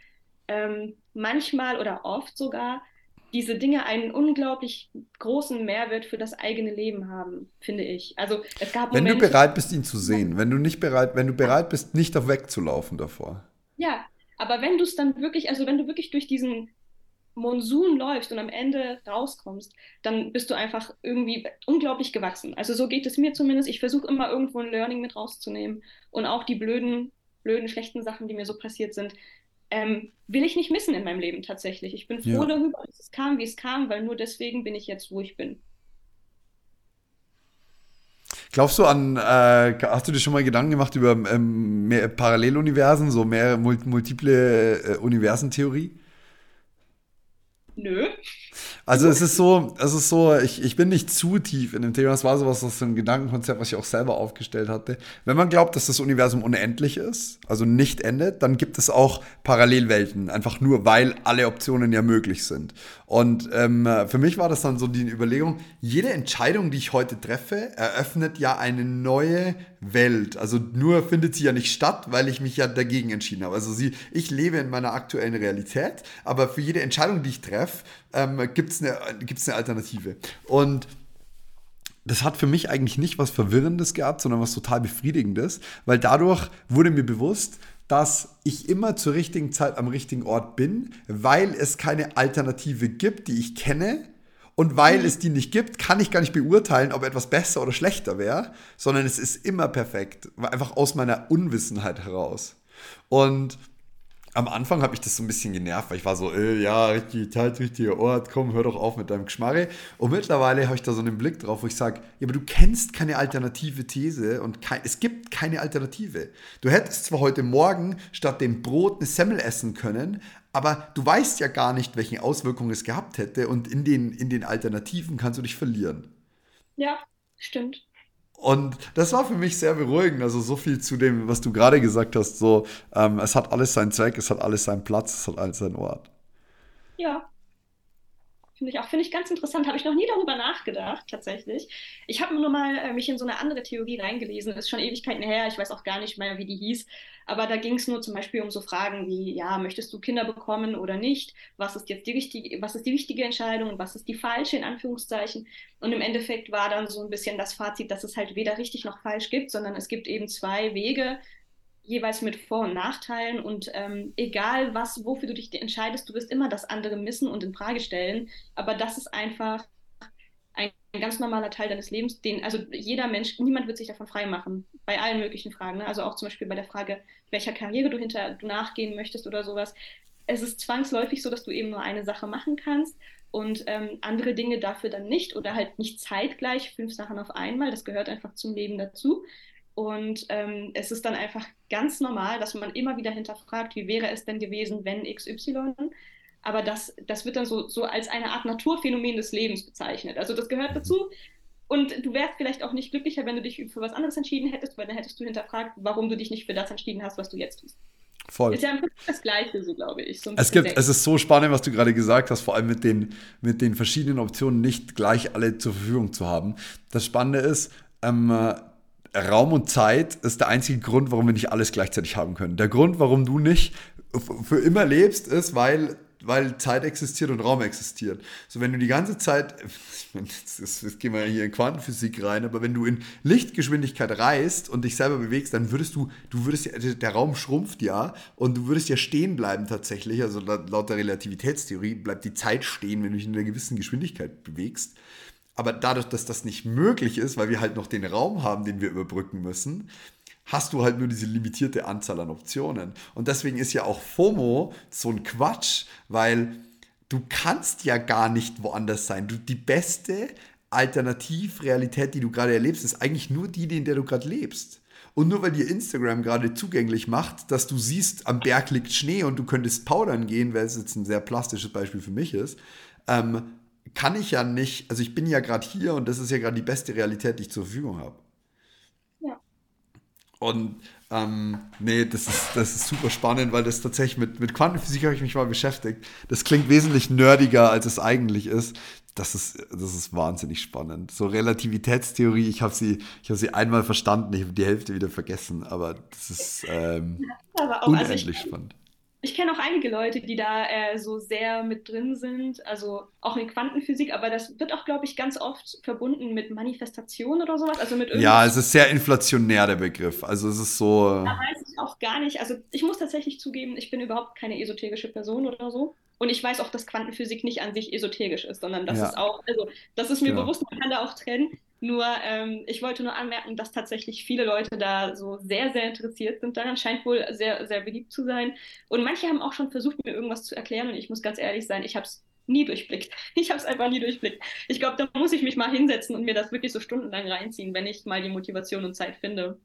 ähm, manchmal oder oft sogar diese Dinge einen unglaublich großen Mehrwert für das eigene Leben haben, finde ich. Also es gab Wenn Momente, du bereit bist, ihn zu sehen, wenn du nicht bereit, wenn du bereit bist, nicht da wegzulaufen davor. Ja, aber wenn du es dann wirklich, also wenn du wirklich durch diesen Monsun läufst und am Ende rauskommst, dann bist du einfach irgendwie unglaublich gewachsen. Also so geht es mir zumindest. Ich versuche immer irgendwo ein Learning mit rauszunehmen und auch die blöden, blöden, schlechten Sachen, die mir so passiert sind, ähm, will ich nicht missen in meinem Leben tatsächlich. Ich bin froh ja. darüber, dass es kam, wie es kam, weil nur deswegen bin ich jetzt, wo ich bin. Glaubst du an, äh, hast du dir schon mal Gedanken gemacht über ähm, mehr Paralleluniversen, so mehr multiple äh, Universentheorie? Nö. Also es ist so, es ist so, ich, ich bin nicht zu tief in dem Thema. Es war sowas, ist ein Gedankenkonzept, was ich auch selber aufgestellt hatte. Wenn man glaubt, dass das Universum unendlich ist, also nicht endet, dann gibt es auch Parallelwelten, einfach nur, weil alle Optionen ja möglich sind. Und ähm, für mich war das dann so die Überlegung, jede Entscheidung, die ich heute treffe, eröffnet ja eine neue Welt. Also nur findet sie ja nicht statt, weil ich mich ja dagegen entschieden habe. Also sie, ich lebe in meiner aktuellen Realität, aber für jede Entscheidung, die ich treffe, ähm, gibt es eine, gibt's eine Alternative. Und das hat für mich eigentlich nicht was Verwirrendes gehabt, sondern was total Befriedigendes, weil dadurch wurde mir bewusst, dass ich immer zur richtigen Zeit am richtigen Ort bin, weil es keine Alternative gibt, die ich kenne. Und weil es die nicht gibt, kann ich gar nicht beurteilen, ob etwas besser oder schlechter wäre, sondern es ist immer perfekt, einfach aus meiner Unwissenheit heraus. Und am Anfang habe ich das so ein bisschen genervt, weil ich war so, äh, ja, richtig Zeit, richtiger Ort, komm, hör doch auf mit deinem Geschmarre. Und mittlerweile habe ich da so einen Blick drauf, wo ich sage, ja, aber du kennst keine alternative These und kein, es gibt keine Alternative. Du hättest zwar heute Morgen statt dem Brot eine Semmel essen können, aber du weißt ja gar nicht, welche Auswirkungen es gehabt hätte und in den, in den Alternativen kannst du dich verlieren. Ja, stimmt. Und das war für mich sehr beruhigend. Also so viel zu dem, was du gerade gesagt hast. So, ähm, es hat alles seinen Zweck, es hat alles seinen Platz, es hat alles seinen Ort. Ja, Finde ich auch, finde ich ganz interessant. Habe ich noch nie darüber nachgedacht, tatsächlich. Ich habe nur mal äh, mich in so eine andere Theorie reingelesen. Ist schon Ewigkeiten her. Ich weiß auch gar nicht mehr, wie die hieß. Aber da ging es nur zum Beispiel um so Fragen wie, ja, möchtest du Kinder bekommen oder nicht? Was ist jetzt die richtige, was ist die richtige Entscheidung und was ist die falsche, in Anführungszeichen? Und im Endeffekt war dann so ein bisschen das Fazit, dass es halt weder richtig noch falsch gibt, sondern es gibt eben zwei Wege, jeweils mit Vor- und Nachteilen und ähm, egal was, wofür du dich entscheidest, du wirst immer das andere missen und in Frage stellen. Aber das ist einfach ein, ein ganz normaler Teil deines Lebens, den, also jeder Mensch, niemand wird sich davon frei machen, bei allen möglichen Fragen. Ne? Also auch zum Beispiel bei der Frage, welcher Karriere du hinter du nachgehen möchtest oder sowas. Es ist zwangsläufig so, dass du eben nur eine Sache machen kannst und ähm, andere Dinge dafür dann nicht oder halt nicht zeitgleich fünf Sachen auf einmal. Das gehört einfach zum Leben dazu. Und ähm, es ist dann einfach ganz normal, dass man immer wieder hinterfragt, wie wäre es denn gewesen, wenn XY. Aber das, das wird dann so, so als eine Art Naturphänomen des Lebens bezeichnet. Also das gehört dazu. Und du wärst vielleicht auch nicht glücklicher, wenn du dich für was anderes entschieden hättest, weil dann hättest du hinterfragt, warum du dich nicht für das entschieden hast, was du jetzt tust. Voll. Ist ja das Gleiche, so glaube ich. So es, gibt, es ist so spannend, was du gerade gesagt hast, vor allem mit den, mit den verschiedenen Optionen nicht gleich alle zur Verfügung zu haben. Das Spannende ist, ähm, Raum und Zeit ist der einzige Grund, warum wir nicht alles gleichzeitig haben können. Der Grund, warum du nicht für immer lebst, ist, weil weil Zeit existiert und Raum existiert. So, wenn du die ganze Zeit, [laughs] jetzt, gehen wir hier in Quantenphysik rein, aber wenn du in Lichtgeschwindigkeit reist und dich selber bewegst, dann würdest du, du würdest der Raum schrumpft ja und du würdest ja stehen bleiben tatsächlich. Also laut der Relativitätstheorie bleibt die Zeit stehen, wenn du dich in einer gewissen Geschwindigkeit bewegst. Aber dadurch, dass das nicht möglich ist, weil wir halt noch den Raum haben, den wir überbrücken müssen, hast du halt nur diese limitierte Anzahl an Optionen. Und deswegen ist ja auch FOMO so ein Quatsch, weil du kannst ja gar nicht woanders sein. Du, die beste Alternativrealität, die du gerade erlebst, ist eigentlich nur die, in der du gerade lebst. Und nur weil dir Instagram gerade zugänglich macht, dass du siehst, am Berg liegt Schnee und du könntest powdern gehen, weil es jetzt ein sehr plastisches Beispiel für mich ist, ähm, kann ich ja nicht, also ich bin ja gerade hier und das ist ja gerade die beste Realität, die ich zur Verfügung habe. Ja. Und ähm, nee, das ist, das ist super spannend, weil das tatsächlich mit, mit Quantenphysik habe ich mich mal beschäftigt. Das klingt wesentlich nerdiger, als es eigentlich ist. Das ist, das ist wahnsinnig spannend. So Relativitätstheorie, ich habe sie, hab sie einmal verstanden, ich habe die Hälfte wieder vergessen, aber das ist ähm, aber auch, unendlich also ich, spannend ich kenne auch einige Leute, die da äh, so sehr mit drin sind, also auch in Quantenphysik, aber das wird auch, glaube ich, ganz oft verbunden mit Manifestation oder sowas. Also mit ja, es ist sehr inflationär, der Begriff. Also es ist so. Da weiß ich auch gar nicht. Also ich muss tatsächlich zugeben, ich bin überhaupt keine esoterische Person oder so. Und ich weiß auch, dass Quantenphysik nicht an sich esoterisch ist, sondern das ja. ist auch, also das ist mir genau. bewusst, man kann da auch trennen. Nur, ähm, ich wollte nur anmerken, dass tatsächlich viele Leute da so sehr, sehr interessiert sind daran. Scheint wohl sehr, sehr beliebt zu sein. Und manche haben auch schon versucht, mir irgendwas zu erklären. Und ich muss ganz ehrlich sein, ich habe es nie durchblickt. [laughs] Ich habe es einfach nie durchblickt. Ich glaube, da muss ich mich mal hinsetzen und mir das wirklich so stundenlang reinziehen, wenn ich mal die Motivation und Zeit finde.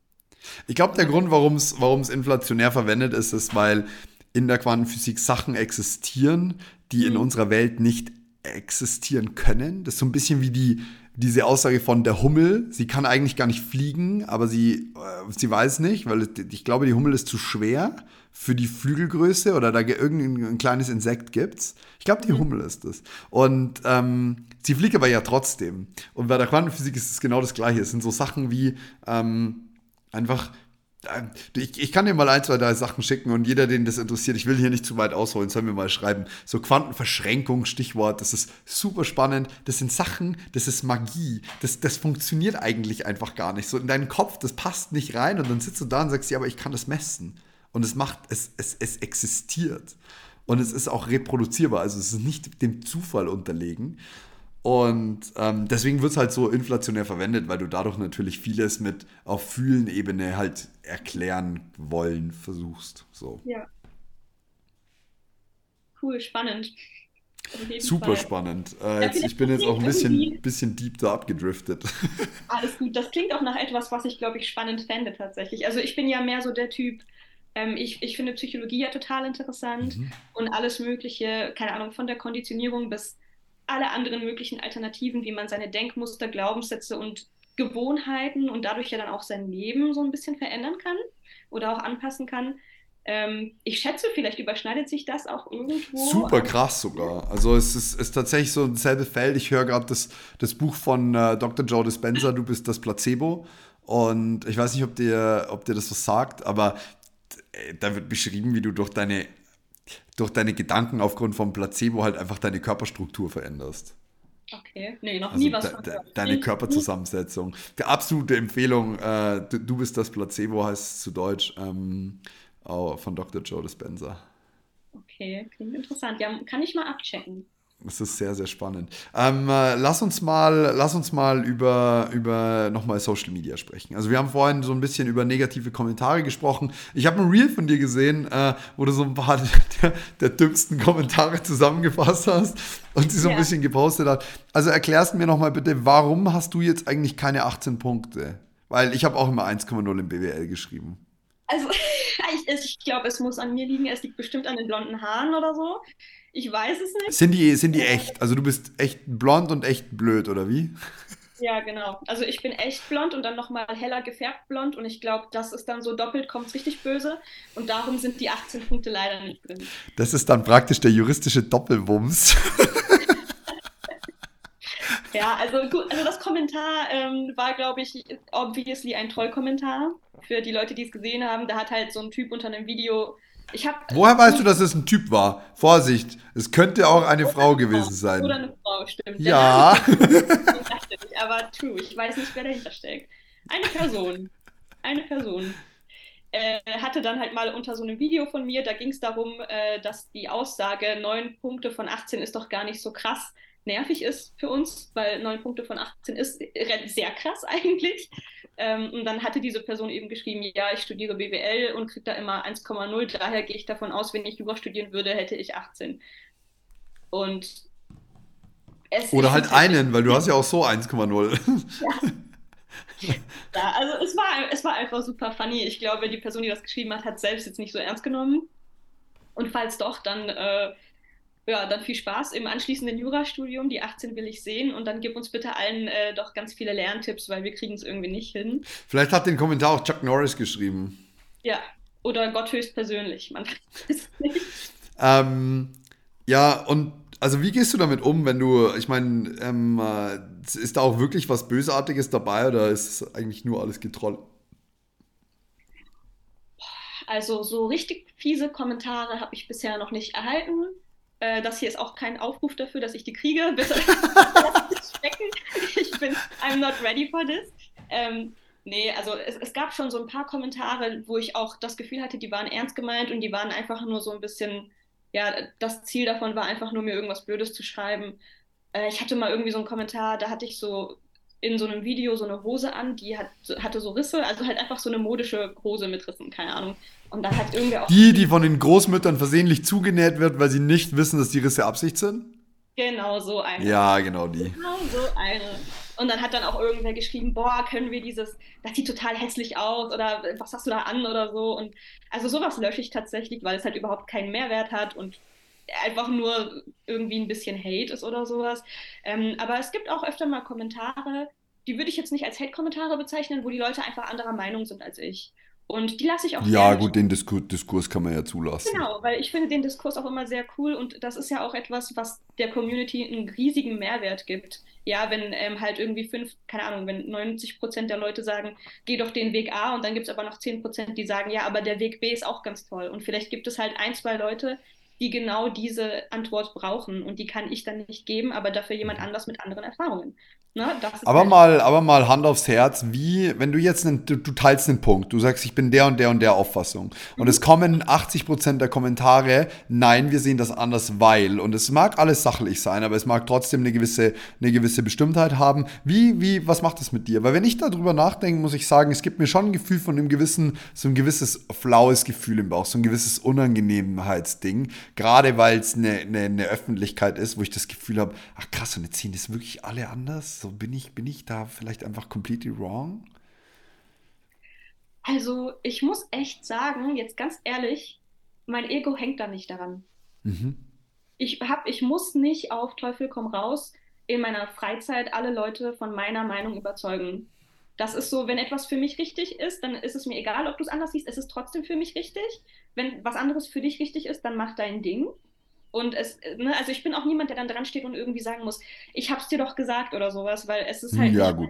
Ich glaube, der Grund, warum es inflationär verwendet ist, ist, weil in der Quantenphysik Sachen existieren, die mhm. in unserer Welt nicht existieren können. Das ist so ein bisschen wie die, diese Aussage von der Hummel. Sie kann eigentlich gar nicht fliegen, aber sie, äh, sie weiß nicht, weil ich glaube, die Hummel ist zu schwer für die Flügelgröße oder da irgendein kleines Insekt gibt's. Ich glaube, die mhm. Hummel ist es. Und ähm, sie fliegt aber ja trotzdem. Und bei der Quantenphysik ist es genau das Gleiche. Es sind so Sachen wie ähm, einfach ich, ich, kann dir mal ein, zwei, drei Sachen schicken und jeder, den das interessiert, ich will hier nicht zu weit ausholen, soll mir mal schreiben. So Quantenverschränkung, Stichwort, das ist super spannend. Das sind Sachen, das ist Magie. Das, das funktioniert eigentlich einfach gar nicht. So in deinen Kopf, das passt nicht rein und dann sitzt du da und sagst, ja, aber ich kann das messen. Und es macht, es, es, es existiert. Und es ist auch reproduzierbar, also es ist nicht dem Zufall unterlegen. Und ähm, deswegen wird es halt so inflationär verwendet, weil du dadurch natürlich vieles mit auf Fühlen-Ebene halt erklären wollen versuchst. So. Ja. Cool, spannend. Super Fall. spannend. Äh, jetzt, ich bin jetzt auch ein bisschen, bisschen deep da abgedriftet. [laughs] Alles gut. Das klingt auch nach etwas, was ich, glaube ich, spannend fände tatsächlich. Also ich bin ja mehr so der Typ, ähm, ich, ich finde Psychologie ja total interessant mhm. und alles Mögliche, keine Ahnung, von der Konditionierung bis alle anderen möglichen Alternativen, wie man seine Denkmuster, Glaubenssätze und Gewohnheiten und dadurch ja dann auch sein Leben so ein bisschen verändern kann oder auch anpassen kann. Ähm, ich schätze, vielleicht überschneidet sich das auch irgendwo. Super krass sogar. Also es ist, ist tatsächlich so ein selbes Feld. Ich höre gerade das, das Buch von äh, Dr. Joe Dispenza, Du bist das Placebo. Und ich weiß nicht, ob dir, ob dir das was sagt, aber äh, da wird beschrieben, wie du durch deine, durch deine Gedanken aufgrund vom Placebo halt einfach deine Körperstruktur veränderst. Okay, nee, noch also nie was von de, Deine Körperzusammensetzung. Die absolute Empfehlung, äh, du, du, bist das Placebo, heißt es zu Deutsch, ähm, von Dr. Joe Dispenza. Okay, klingt interessant. Ja, kann ich mal abchecken. Das ist sehr, sehr spannend. Ähm, äh, lass uns mal, lass uns mal über, über nochmal Social Media sprechen. Also wir haben vorhin so ein bisschen über negative Kommentare gesprochen. Ich habe ein Reel von dir gesehen, äh, wo du so ein paar [laughs] der, der, dümmsten Kommentare zusammengefasst hast und sie so ein ja. bisschen gepostet hast. Also erklärst mir nochmal bitte, warum hast du jetzt eigentlich keine 18 Punkte? Weil ich habe auch immer 1,0 im BWL geschrieben. Also [laughs] ich, ich glaube, es muss an mir liegen. Es liegt bestimmt an den blonden Haaren oder so. Ich weiß es nicht. Sind die, sind die echt? Also du bist echt blond und echt blöd, oder wie? [laughs] Ja, genau. Also ich bin echt blond und dann nochmal heller gefärbt blond und ich glaube, das ist dann so doppelt, kommt richtig böse und darum sind die 18 Punkte leider nicht drin. Das ist dann praktisch der juristische Doppelwumms. [laughs] ja, also gut, also das Kommentar ähm, war, glaube ich, obviously ein Trollkommentar für die Leute, die es gesehen haben. Da hat halt so ein Typ unter einem Video hab, Woher weißt du, dass es ein Typ war? Vorsicht, es könnte auch eine Frau eine gewesen Frau. sein. Oder eine Frau, stimmt. Ja. [laughs] aber true, ich weiß nicht, wer dahinter steckt. Eine Person. Eine Person. Äh, hatte dann halt mal unter so einem Video von mir, da ging es darum, äh, dass die Aussage 9 Punkte von 18 ist doch gar nicht so krass nervig ist für uns, weil 9 Punkte von 18 ist sehr krass [laughs] eigentlich. Ähm, und dann hatte diese Person eben geschrieben, ja, ich studiere BWL und kriege da immer 1,0. Daher gehe ich davon aus, wenn ich Jura studieren würde, hätte ich 18. Und es Oder halt einen, weil du hast ja auch so 1,0. [laughs] Ja. ja, also es war, es war einfach super funny. Ich glaube, die Person, die das geschrieben hat, hat selbst jetzt nicht so ernst genommen. Und falls doch, dann äh, ja, dann viel Spaß im anschließenden Jurastudium. Die 18 will ich sehen und dann gib uns bitte allen äh, doch ganz viele Lerntipps, weil wir kriegen es irgendwie nicht hin. Vielleicht hat den Kommentar auch Chuck Norris geschrieben. Ja, oder Gott höchstpersönlich, man [laughs] weiß es nicht. Ähm, ja, und also wie gehst du damit um, wenn du, ich meine, ähm, äh, ist da auch wirklich was Bösartiges dabei oder ist eigentlich nur alles getrollt? Also so richtig fiese Kommentare habe ich bisher noch nicht erhalten. Äh, das hier ist auch kein Aufruf dafür, dass ich die kriege. [laughs] Bitte Ich bin, I'm not ready for this. Ähm, nee, also es, es, gab schon so ein paar Kommentare, wo ich auch das Gefühl hatte, die waren ernst gemeint und die waren einfach nur so ein bisschen, ja, das Ziel davon war einfach nur, mir irgendwas Blödes zu schreiben. Äh, ich hatte mal irgendwie so einen Kommentar, da hatte ich so in so einem Video so eine Hose an, die hat, hatte so Risse, also halt einfach so eine modische Hose mit Rissen, keine Ahnung. Und dann hat irgendwer auch. Die, die von den Großmüttern versehentlich zugenäht wird, weil sie nicht wissen, dass die Risse Absicht sind? Genau so eine. Ja, genau die. Genau so eine. Und dann hat dann auch irgendwer geschrieben, boah, können wir dieses, das sieht total hässlich aus oder was hast du da an oder so. Und also sowas lösche ich tatsächlich, weil es halt überhaupt keinen Mehrwert hat und einfach nur irgendwie ein bisschen Hate ist oder sowas. Ähm, aber es gibt auch öfter mal Kommentare, die würde ich jetzt nicht als Hate-Kommentare bezeichnen, wo die Leute einfach anderer Meinung sind als ich. Und die lasse ich auch Ja, gut, den Diskur Diskurs kann man ja zulassen. Genau, weil ich finde den Diskurs auch immer sehr cool und das ist ja auch etwas, was der Community einen riesigen Mehrwert gibt. Ja, wenn ähm, halt irgendwie fünf, keine Ahnung, wenn 90 Prozent der Leute sagen, geh doch den Weg A und dann gibt es aber noch 10 Prozent, die sagen, ja, aber der Weg B ist auch ganz toll. Und vielleicht gibt es halt ein, zwei Leute, die genau diese Antwort brauchen und die kann ich dann nicht geben, aber dafür jemand anders mit anderen Erfahrungen. Ne? aber, halt mal, aber mal Hand aufs Herz, wie, wenn du jetzt, einen, du, du, teilst einen Punkt, du sagst, ich bin der und der und der Auffassung und mhm. es kommen 80% der Kommentare, nein, wir sehen das anders, weil, und es mag alles sachlich sein, aber es mag trotzdem eine gewisse, eine gewisse Bestimmtheit haben. Wie, wie, was macht das mit dir? Weil wenn ich darüber nachdenke, muss ich sagen, es gibt mir schon ein Gefühl von einem gewissen, so ein gewisses flaues Gefühl im Bauch, so ein gewisses Unangenehmheitsding, gerade weil es eine, eine, eine Öffentlichkeit ist, wo ich das Gefühl habe, ach krass, und jetzt sehen das wirklich alle anders? So bin ich, bin ich da vielleicht einfach completely wrong? Also, ich muss echt sagen, jetzt ganz ehrlich, mein Ego hängt da nicht daran. Mhm. Ich, hab, ich muss nicht auf Teufel komm raus in meiner Freizeit alle Leute von meiner Meinung überzeugen. Das ist so, wenn etwas für mich richtig ist, dann ist es mir egal, ob du es anders siehst, es ist trotzdem für mich richtig. Wenn was anderes für dich richtig ist, dann mach dein Ding. Und es, ne, also ich bin auch niemand, der dann dran steht und irgendwie sagen muss, ich hab's dir doch gesagt oder sowas, weil es ist halt, ja, gut.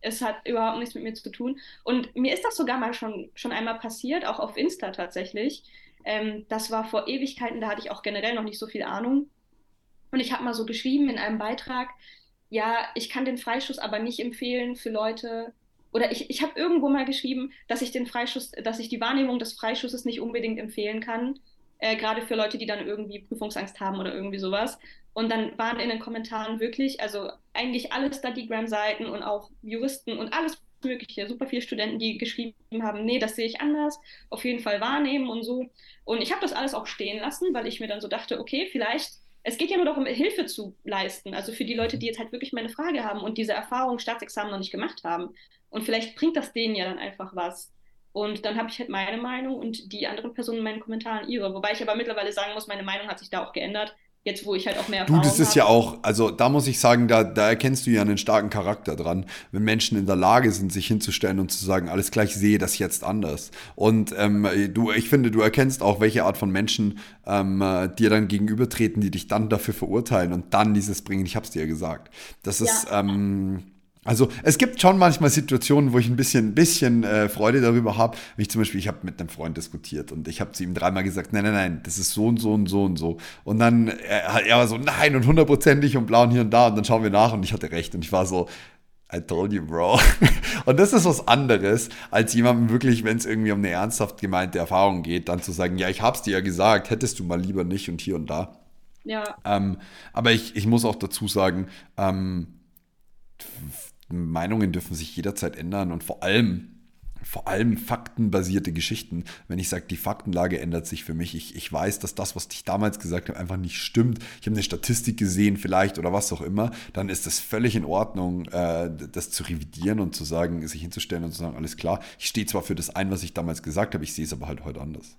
es hat überhaupt nichts mit mir zu tun. Und mir ist das sogar mal schon, schon einmal passiert, auch auf Insta tatsächlich. Ähm, das war vor Ewigkeiten, da hatte ich auch generell noch nicht so viel Ahnung. Und ich habe mal so geschrieben in einem Beitrag, ja, ich kann den Freischuss aber nicht empfehlen für Leute, oder ich, ich habe irgendwo mal geschrieben, dass ich den Freischuss, dass ich die Wahrnehmung des Freischusses nicht unbedingt empfehlen kann, äh, gerade für Leute, die dann irgendwie Prüfungsangst haben oder irgendwie sowas. Und dann waren in den Kommentaren wirklich, also eigentlich alle Studygram-Seiten und auch Juristen und alles Mögliche, super viele Studenten, die geschrieben haben, nee, das sehe ich anders, auf jeden Fall wahrnehmen und so. Und ich habe das alles auch stehen lassen, weil ich mir dann so dachte, okay, vielleicht, es geht ja nur darum, Hilfe zu leisten, also für die Leute, die jetzt halt wirklich meine Frage haben und diese Erfahrung Staatsexamen noch nicht gemacht haben. Und vielleicht bringt das denen ja dann einfach was. Und dann habe ich halt meine Meinung und die anderen Personen in meinen Kommentaren ihre. Wobei ich aber mittlerweile sagen muss, meine Meinung hat sich da auch geändert. Jetzt, wo ich halt auch mehr Erfahrung Du, das ist habe. ja auch, also da muss ich sagen, da, da erkennst du ja einen starken Charakter dran, wenn Menschen in der Lage sind, sich hinzustellen und zu sagen, alles gleich, ich sehe das jetzt anders. Und ähm, du, ich finde, du erkennst auch, welche Art von Menschen ähm, dir dann gegenübertreten, die dich dann dafür verurteilen und dann dieses bringen, ich hab's dir ja gesagt. Das ist, ja. ähm, also es gibt schon manchmal Situationen, wo ich ein bisschen, bisschen äh, Freude darüber habe. Wie ich zum Beispiel, ich habe mit einem Freund diskutiert und ich habe zu ihm dreimal gesagt, nein, nein, nein, das ist so und so und so und so. Und dann, äh, er war so, nein und hundertprozentig und blau und hier und da. Und dann schauen wir nach und ich hatte recht. Und ich war so, I told you, bro. [laughs] Und das ist was anderes, als jemandem wirklich, wenn es irgendwie um eine ernsthaft gemeinte Erfahrung geht, dann zu sagen, ja, ich hab's dir ja gesagt, hättest du mal lieber nicht und hier und da. Ja. Ähm, aber ich, ich muss auch dazu sagen, ähm, Meinungen dürfen sich jederzeit ändern und vor allem, vor allem faktenbasierte Geschichten. Wenn ich sage, die Faktenlage ändert sich für mich, ich, ich weiß, dass das, was ich damals gesagt habe, einfach nicht stimmt. Ich habe eine Statistik gesehen vielleicht oder was auch immer, dann ist es völlig in Ordnung, äh, das zu revidieren und zu sagen, sich hinzustellen und zu sagen, alles klar, ich stehe zwar für das ein, was ich damals gesagt habe, ich sehe es aber halt heute anders.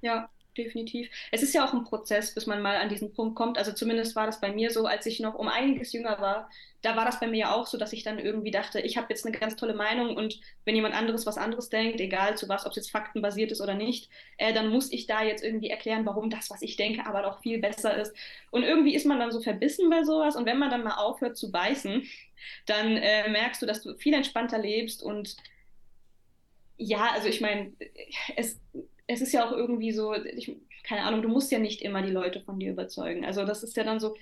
Ja, definitiv. Es ist ja auch ein Prozess, bis man mal an diesen Punkt kommt. Also zumindest war das bei mir so, als ich noch um einiges jünger war. Da war das bei mir ja auch so, dass ich dann irgendwie dachte, ich habe jetzt eine ganz tolle Meinung und wenn jemand anderes was anderes denkt, egal zu was, ob es jetzt faktenbasiert ist oder nicht, äh, dann muss ich da jetzt irgendwie erklären, warum das, was ich denke, aber doch viel besser ist. Und irgendwie ist man dann so verbissen bei sowas und wenn man dann mal aufhört zu beißen, dann äh, merkst du, dass du viel entspannter lebst und ja, also ich meine, es es ist ja auch irgendwie so, ich, keine Ahnung, du musst ja nicht immer die Leute von dir überzeugen. Also das ist ja dann so,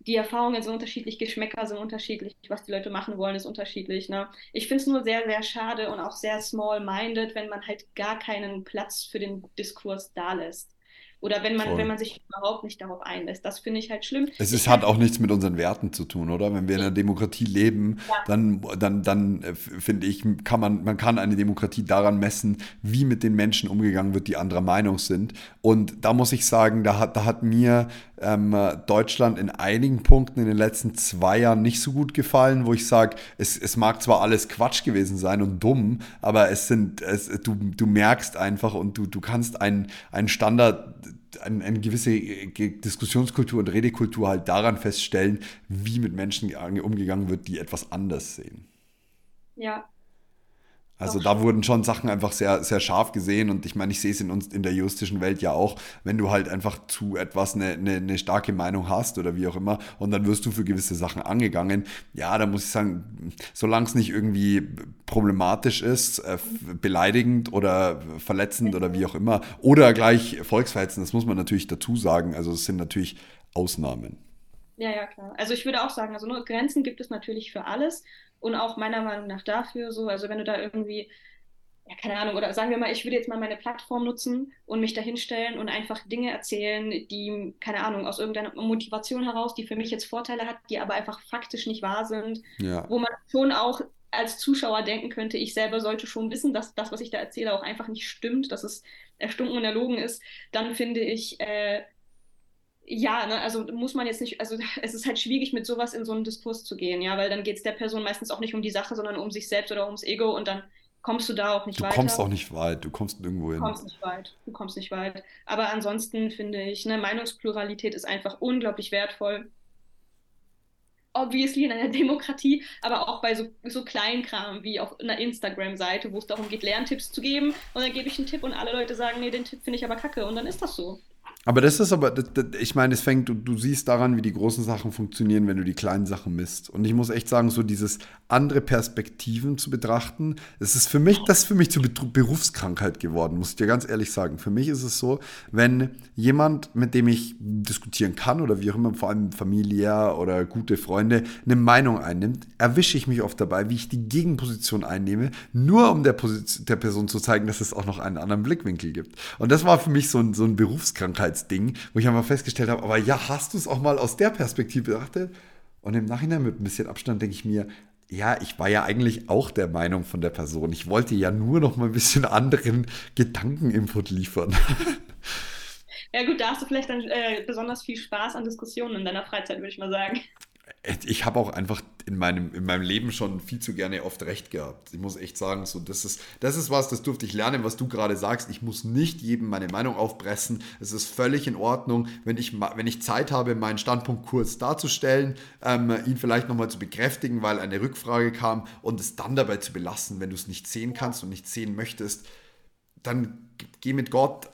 die Erfahrungen sind unterschiedlich, Geschmäcker sind unterschiedlich, was die Leute machen wollen, ist unterschiedlich. Ne? Ich finde es nur sehr, sehr schade und auch sehr small-minded, wenn man halt gar keinen Platz für den Diskurs da lässt. Oder wenn man, wenn man sich überhaupt nicht darauf einlässt. Das finde ich halt schlimm. Es ist, hat auch nichts mit unseren Werten zu tun, oder? Wenn wir in einer Demokratie leben, ja. dann, dann, dann äh, finde ich, kann man, man kann eine Demokratie daran messen, wie mit den Menschen umgegangen wird, die anderer Meinung sind. Und da muss ich sagen, da hat, da hat mir ähm, Deutschland in einigen Punkten in den letzten zwei Jahren nicht so gut gefallen, wo ich sage, es, es mag zwar alles Quatsch gewesen sein und dumm, aber es sind, es, du, du merkst einfach und du, du kannst einen, einen Standard eine, eine, gewisse äh, Diskussionskultur und Redekultur halt daran feststellen, wie mit Menschen umgegangen wird, die etwas anders sehen. Ja, also da wurden schon Sachen einfach sehr, sehr scharf gesehen und ich meine, ich sehe es in uns in der juristischen Welt ja auch, wenn du halt einfach zu etwas eine, eine, eine starke Meinung hast oder wie auch immer und dann wirst du für gewisse Sachen angegangen. Ja, da muss ich sagen, solange es nicht irgendwie problematisch ist, äh, beleidigend oder verletzend oder wie auch immer oder gleich volksverhetzend, das muss man natürlich dazu sagen. Also es sind natürlich Ausnahmen. Ja, ja, klar. Also ich würde auch sagen, also nur Grenzen gibt es natürlich für alles und auch meiner Meinung nach dafür so, also wenn du da irgendwie, ja, keine Ahnung, oder sagen wir mal, ich würde jetzt mal meine Plattform nutzen und mich da hinstellen und einfach Dinge erzählen, die, keine Ahnung, aus irgendeiner Motivation heraus, die für mich jetzt Vorteile hat, die aber einfach faktisch nicht wahr sind, ja. wo man schon auch als Zuschauer denken könnte, ich selber sollte schon wissen, dass das, was ich da erzähle, auch einfach nicht stimmt, dass es erstunken und erlogen ist, dann finde ich, äh, ja, ne, also muss man jetzt nicht, also [laughs] es ist halt schwierig, mit sowas in so einen Diskurs zu gehen, ja, weil dann geht es der Person meistens auch nicht um die Sache, sondern um sich selbst oder ums Ego und dann kommst du da auch nicht du weiter. Du kommst auch nicht weit, du kommst nirgendwo hin. Du kommst nicht weit, du kommst nicht weit. Aber ansonsten finde ich, ne, Meinungspluralität ist einfach unglaublich wertvoll. Obviously in einer [laughs] Demokratie, aber auch bei so, so Kleinkram wie auf einer Instagram-Seite, wo es darum geht, Lerntipps zu geben. Und dann gebe ich einen Tipp und alle Leute sagen, nee, den Tipp finde ich aber kacke. Und dann ist das so. Aber das ist aber, das, das, ich meine, es fängt, du, du siehst daran, wie die großen Sachen funktionieren, wenn du die kleinen Sachen misst. Und ich muss echt sagen, so dieses andere Perspektiven zu betrachten, das ist für mich, das ist für mich zur Berufskrankheit geworden, muss ich dir ganz ehrlich sagen. Für mich ist es so, wenn jemand, mit dem ich diskutieren kann oder wie auch immer, vor allem familiär oder gute Freunde, eine Meinung einnimmt, erwische ich mich oft dabei, wie ich die Gegenposition einnehme, nur um der, Position, der Person zu zeigen, dass es auch noch einen anderen Blickwinkel gibt. Und das war für mich so ein, so ein Berufskrankheit Ding, wo ich einfach festgestellt habe, aber ja, hast du es auch mal aus der Perspektive betrachtet? Und im Nachhinein mit ein bisschen Abstand denke ich mir, ja, ich war ja eigentlich auch der Meinung von der Person. Ich wollte ja nur noch mal ein bisschen anderen Gedankeninput liefern. [laughs] Ja gut, da hast du vielleicht dann äh, besonders viel Spaß an Diskussionen in deiner Freizeit, würde ich mal sagen ich habe auch einfach in meinem, in meinem Leben schon viel zu gerne oft recht gehabt. Ich muss echt sagen, so, das, ist, das ist was, das durfte ich lernen, was du gerade sagst. Ich muss nicht jedem meine Meinung aufpressen. Es ist völlig in Ordnung, wenn ich, wenn ich Zeit habe, meinen Standpunkt kurz darzustellen, ähm, ihn vielleicht nochmal zu bekräftigen, weil eine Rückfrage kam und es dann dabei zu belassen. Wenn du es nicht sehen kannst und nicht sehen möchtest, dann geh mit Gott,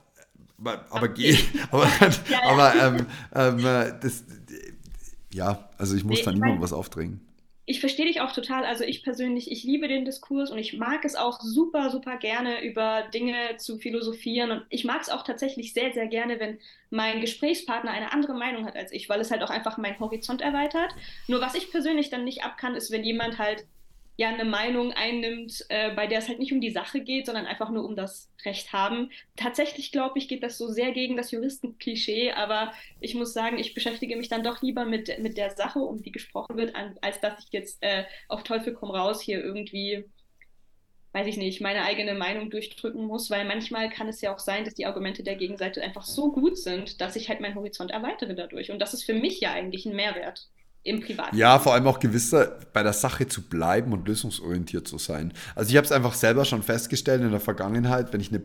aber, aber geh, [laughs] aber, aber ähm, ähm, das, ja, also ich muss nee, da niemandem was aufdrängen. Ich verstehe dich auch total. Also ich persönlich, ich liebe den Diskurs und ich mag es auch super, super gerne, über Dinge zu philosophieren. Und ich mag es auch tatsächlich sehr, sehr gerne, wenn mein Gesprächspartner eine andere Meinung hat als ich, weil es halt auch einfach meinen Horizont erweitert. Nur was ich persönlich dann nicht abkann, ist, wenn jemand halt ja eine Meinung einnimmt, äh, bei der es halt nicht um die Sache geht, sondern einfach nur um das Recht haben. Tatsächlich glaube ich, geht das so sehr gegen das Juristenklischee, aber ich muss sagen, ich beschäftige mich dann doch lieber mit, mit der Sache, um die gesprochen wird, an, als dass ich jetzt äh, auf Teufel komm raus hier irgendwie weiß ich nicht, meine eigene Meinung durchdrücken muss, weil manchmal kann es ja auch sein, dass die Argumente der Gegenseite einfach so gut sind, dass ich halt meinen Horizont erweitere dadurch. Und das ist für mich ja eigentlich ein Mehrwert im Privaten. Ja, vor allem auch gewisser bei der Sache zu bleiben und lösungsorientiert zu sein. Also ich habe es einfach selber schon festgestellt in der Vergangenheit, wenn ich eine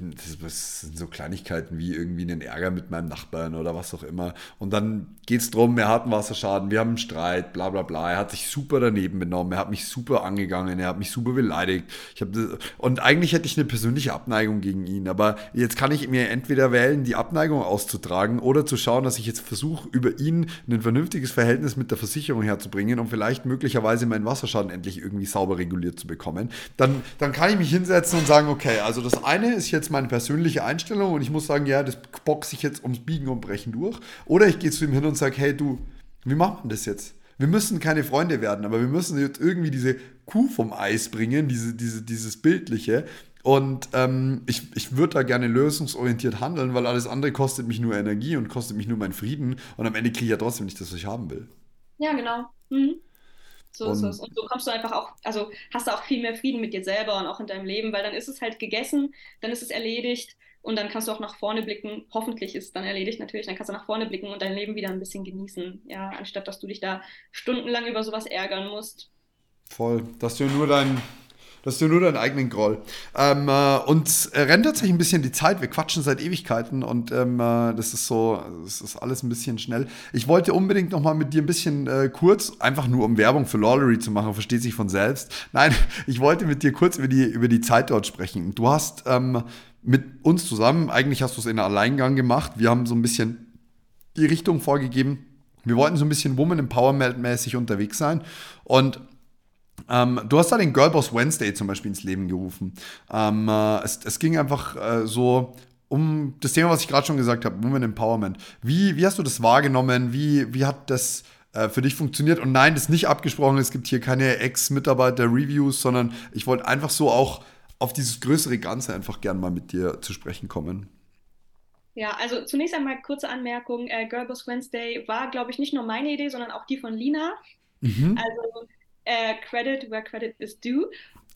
das sind so Kleinigkeiten wie irgendwie einen Ärger mit meinem Nachbarn oder was auch immer. Und dann geht es darum, er hat einen Wasserschaden, wir haben einen Streit, bla bla bla. Er hat sich super daneben benommen, er hat mich super angegangen, er hat mich super beleidigt. Ich das, und eigentlich hätte ich eine persönliche Abneigung gegen ihn. Aber jetzt kann ich mir entweder wählen, die Abneigung auszutragen oder zu schauen, dass ich jetzt versuche, über ihn ein vernünftiges Verhältnis mit der Versicherung herzubringen, um vielleicht möglicherweise meinen Wasserschaden endlich irgendwie sauber reguliert zu bekommen. Dann, dann kann ich mich hinsetzen und sagen, okay, also das eine ist jetzt meine persönliche Einstellung und ich muss sagen, ja, das boxe ich jetzt ums Biegen und Brechen durch. Oder ich gehe zu ihm hin und sage, hey du, wie macht man das jetzt? Wir müssen keine Freunde werden, aber wir müssen jetzt irgendwie diese Kuh vom Eis bringen, diese, diese, dieses Bildliche. Und ähm, ich, ich würde da gerne lösungsorientiert handeln, weil alles andere kostet mich nur Energie und kostet mich nur meinen Frieden. Und am Ende kriege ich ja trotzdem nicht das, was ich haben will. Ja, genau. Mhm. So und, ist es. Und so kommst du einfach auch, also hast du auch viel mehr Frieden mit dir selber und auch in deinem Leben, weil dann ist es halt gegessen, dann ist es erledigt und dann kannst du auch nach vorne blicken. Hoffentlich ist es dann erledigt natürlich, dann kannst du nach vorne blicken und dein Leben wieder ein bisschen genießen, ja, anstatt dass du dich da stundenlang über sowas ärgern musst. Voll, dass du nur dein, Das ist nur deinen eigenen Groll. Ähm, äh, uns rennt tatsächlich ein bisschen die Zeit. Wir quatschen seit Ewigkeiten und ähm, äh, das ist so, das ist alles ein bisschen schnell. Ich wollte unbedingt noch mal mit dir ein bisschen äh, kurz, einfach nur um Werbung für Lawlery zu machen, versteht sich von selbst. Nein, [laughs] ich wollte mit dir kurz über die, über die Zeit dort sprechen. Du hast ähm, mit uns zusammen, eigentlich hast du es in Alleingang gemacht. Wir haben so ein bisschen die Richtung vorgegeben. Wir wollten so ein bisschen Woman Empowerment mäßig unterwegs sein und ähm, du hast da den Girlboss Wednesday zum Beispiel ins Leben gerufen. Ähm, äh, es, es, ging einfach äh, so um das Thema, was ich gerade schon gesagt habe, Women Empowerment. Wie, wie hast du das wahrgenommen? Wie, wie hat das äh, für dich funktioniert? Und nein, das ist nicht abgesprochen. Es gibt hier keine Ex-Mitarbeiter-Reviews, sondern ich wollte einfach so auch auf dieses größere Ganze einfach gern mal mit dir zu sprechen kommen. Ja, also zunächst einmal kurze Anmerkung. Äh, Girlboss Wednesday war, glaube ich, nicht nur meine Idee, sondern auch die von Lina. Mhm. Also äh, Credit where credit is due.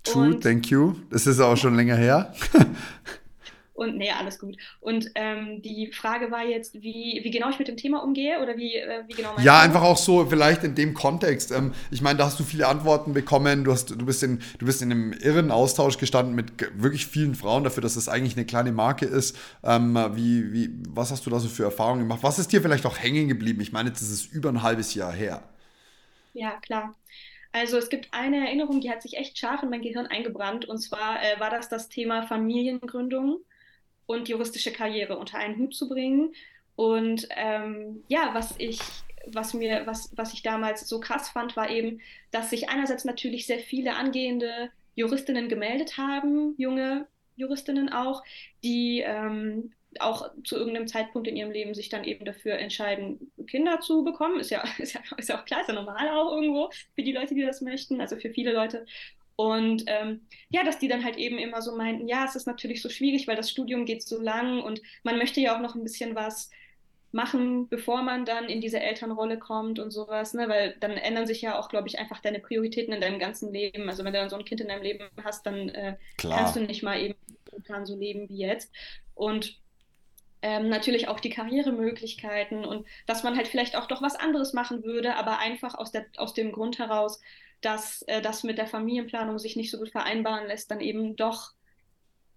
True, und, thank you. Das ist auch schon länger her. [laughs] und nee, alles gut. Und ähm, die Frage war jetzt, wie, wie genau ich mit dem Thema umgehe oder wie, äh, wie genau Ja, einfach auch so, vielleicht in dem Kontext. Ähm, ich meine, da hast du viele Antworten bekommen. Du, hast, du, bist in, du bist in einem irren Austausch gestanden mit wirklich vielen Frauen dafür, dass es das eigentlich eine kleine Marke ist. Ähm, wie, wie, was hast du da so für Erfahrungen gemacht? Was ist dir vielleicht auch hängen geblieben? Ich meine, jetzt ist es über ein halbes Jahr her. Ja, klar. Also es gibt eine Erinnerung, die hat sich echt scharf in mein Gehirn eingebrannt. Und zwar äh, war das das Thema Familiengründung und juristische Karriere unter einen Hut zu bringen. Und ähm, ja, was ich, was mir, was, was ich damals so krass fand, war eben, dass sich einerseits natürlich sehr viele angehende Juristinnen gemeldet haben, junge Juristinnen auch, die ähm, auch zu irgendeinem Zeitpunkt in ihrem Leben sich dann eben dafür entscheiden, Kinder zu bekommen. Ist ja, [laughs] ist ja, ist ja auch klar, ist ja normal auch irgendwo für die Leute, die das möchten, also für viele Leute. Und ähm, ja, dass die dann halt eben immer so meinten, ja, es ist natürlich so schwierig, weil das Studium geht so lang und man möchte ja auch noch ein bisschen was machen, bevor man dann in diese Elternrolle kommt und sowas, ne? Weil dann ändern sich ja auch, glaube ich, einfach deine Prioritäten in deinem ganzen Leben. Also wenn du dann so ein Kind in deinem Leben hast, dann äh, kannst du nicht mal eben so leben wie jetzt. Und ähm, natürlich auch die Karrieremöglichkeiten und dass man halt vielleicht auch doch was anderes machen würde, aber einfach aus, der, aus dem Grund heraus, dass äh, das mit der Familienplanung sich nicht so gut vereinbaren lässt, dann eben doch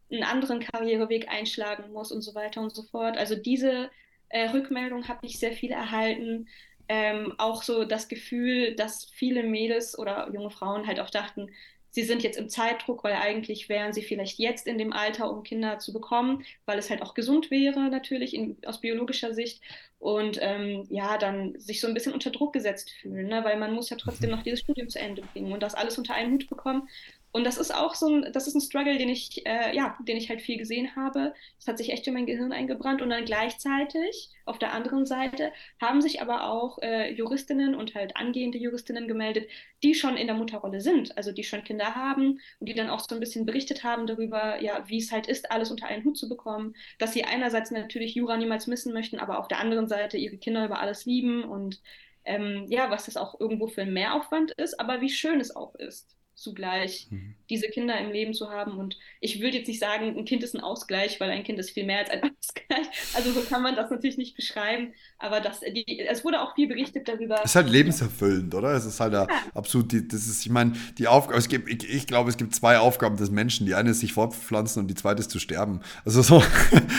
einen anderen Karriereweg einschlagen muss und so weiter und so fort. Also diese äh, Rückmeldung habe ich sehr viel erhalten. Ähm, auch so das Gefühl, dass viele Mädels oder junge Frauen halt auch dachten, sie sind jetzt im Zeitdruck, weil eigentlich wären sie vielleicht jetzt in dem Alter, um Kinder zu bekommen, weil es halt auch gesund wäre, natürlich in, aus biologischer Sicht. Und ähm, ja, dann sich so ein bisschen unter Druck gesetzt fühlen, ne? weil man muss ja trotzdem mhm. noch dieses Studium zu Ende bringen und das alles unter einen Hut bekommen. Und das ist auch so ein, das ist ein Struggle, den ich, äh, ja, den ich halt viel gesehen habe. Das hat sich echt in mein Gehirn eingebrannt. Und dann gleichzeitig, auf der anderen Seite, haben sich aber auch äh, Juristinnen und halt angehende Juristinnen gemeldet, die schon in der Mutterrolle sind, also die schon Kinder haben und die dann auch so ein bisschen berichtet haben darüber, ja, wie es halt ist, alles unter einen Hut zu bekommen, dass sie einerseits natürlich Jura niemals missen möchten, aber auf der anderen Seite ihre Kinder über alles lieben und ähm, ja, was das auch irgendwo für ein Mehraufwand ist, aber wie schön es auch ist zugleich mhm. diese Kinder im Leben zu haben. Und ich würde jetzt nicht sagen, ein Kind ist ein Ausgleich, weil ein Kind ist viel mehr als ein [laughs] Ausgleich. Also so kann man das natürlich nicht beschreiben. Aber das, die, es wurde auch viel berichtet darüber. Es ist halt lebenserfüllend, oder? Es ist halt ja. absolut, die, das ist, ich meine, die Aufgabe, es gibt, ich, ich, glaube, es gibt zwei Aufgaben des Menschen. Die eine ist sich fortpflanzen und die zweite ist zu sterben. Also so,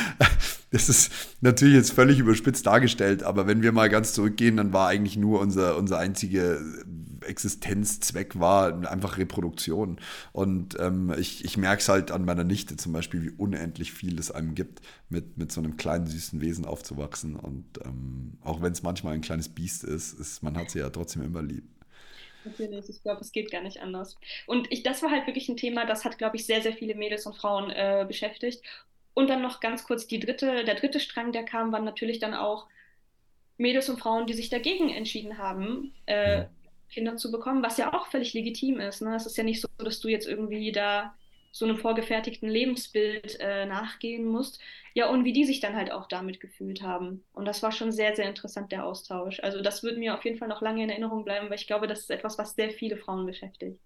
[laughs] das ist natürlich jetzt völlig überspitzt dargestellt, aber wenn wir mal ganz zurückgehen, dann war eigentlich nur unser, unser einzige Existenzzweck war einfach Reproduktion. Und ähm, ich, ich merke es halt an meiner Nichte zum Beispiel, wie unendlich viel es einem gibt, mit, mit so einem kleinen süßen Wesen aufzuwachsen. Und ähm, auch wenn es manchmal ein kleines Biest ist, ist, man hat sie ja trotzdem immer lieb. Natürlich, ich glaube, es geht gar nicht anders. Und ich, das war halt wirklich ein Thema, das hat, glaube ich, sehr, sehr viele Mädels und Frauen äh, beschäftigt. Und dann noch ganz kurz die dritte, der dritte Strang, der kam, waren natürlich dann auch Mädels und Frauen, die sich dagegen entschieden haben, äh, ja. Kinder zu bekommen, was ja auch völlig legitim ist. Ne? Es ist ja nicht so, dass du jetzt irgendwie da so einem vorgefertigten Lebensbild äh, nachgehen musst. Ja, und wie die sich dann halt auch damit gefühlt haben. Und das war schon sehr, sehr interessant, der Austausch. Also das wird mir auf jeden Fall noch lange in Erinnerung bleiben, weil ich glaube, das ist etwas, was sehr viele Frauen beschäftigt.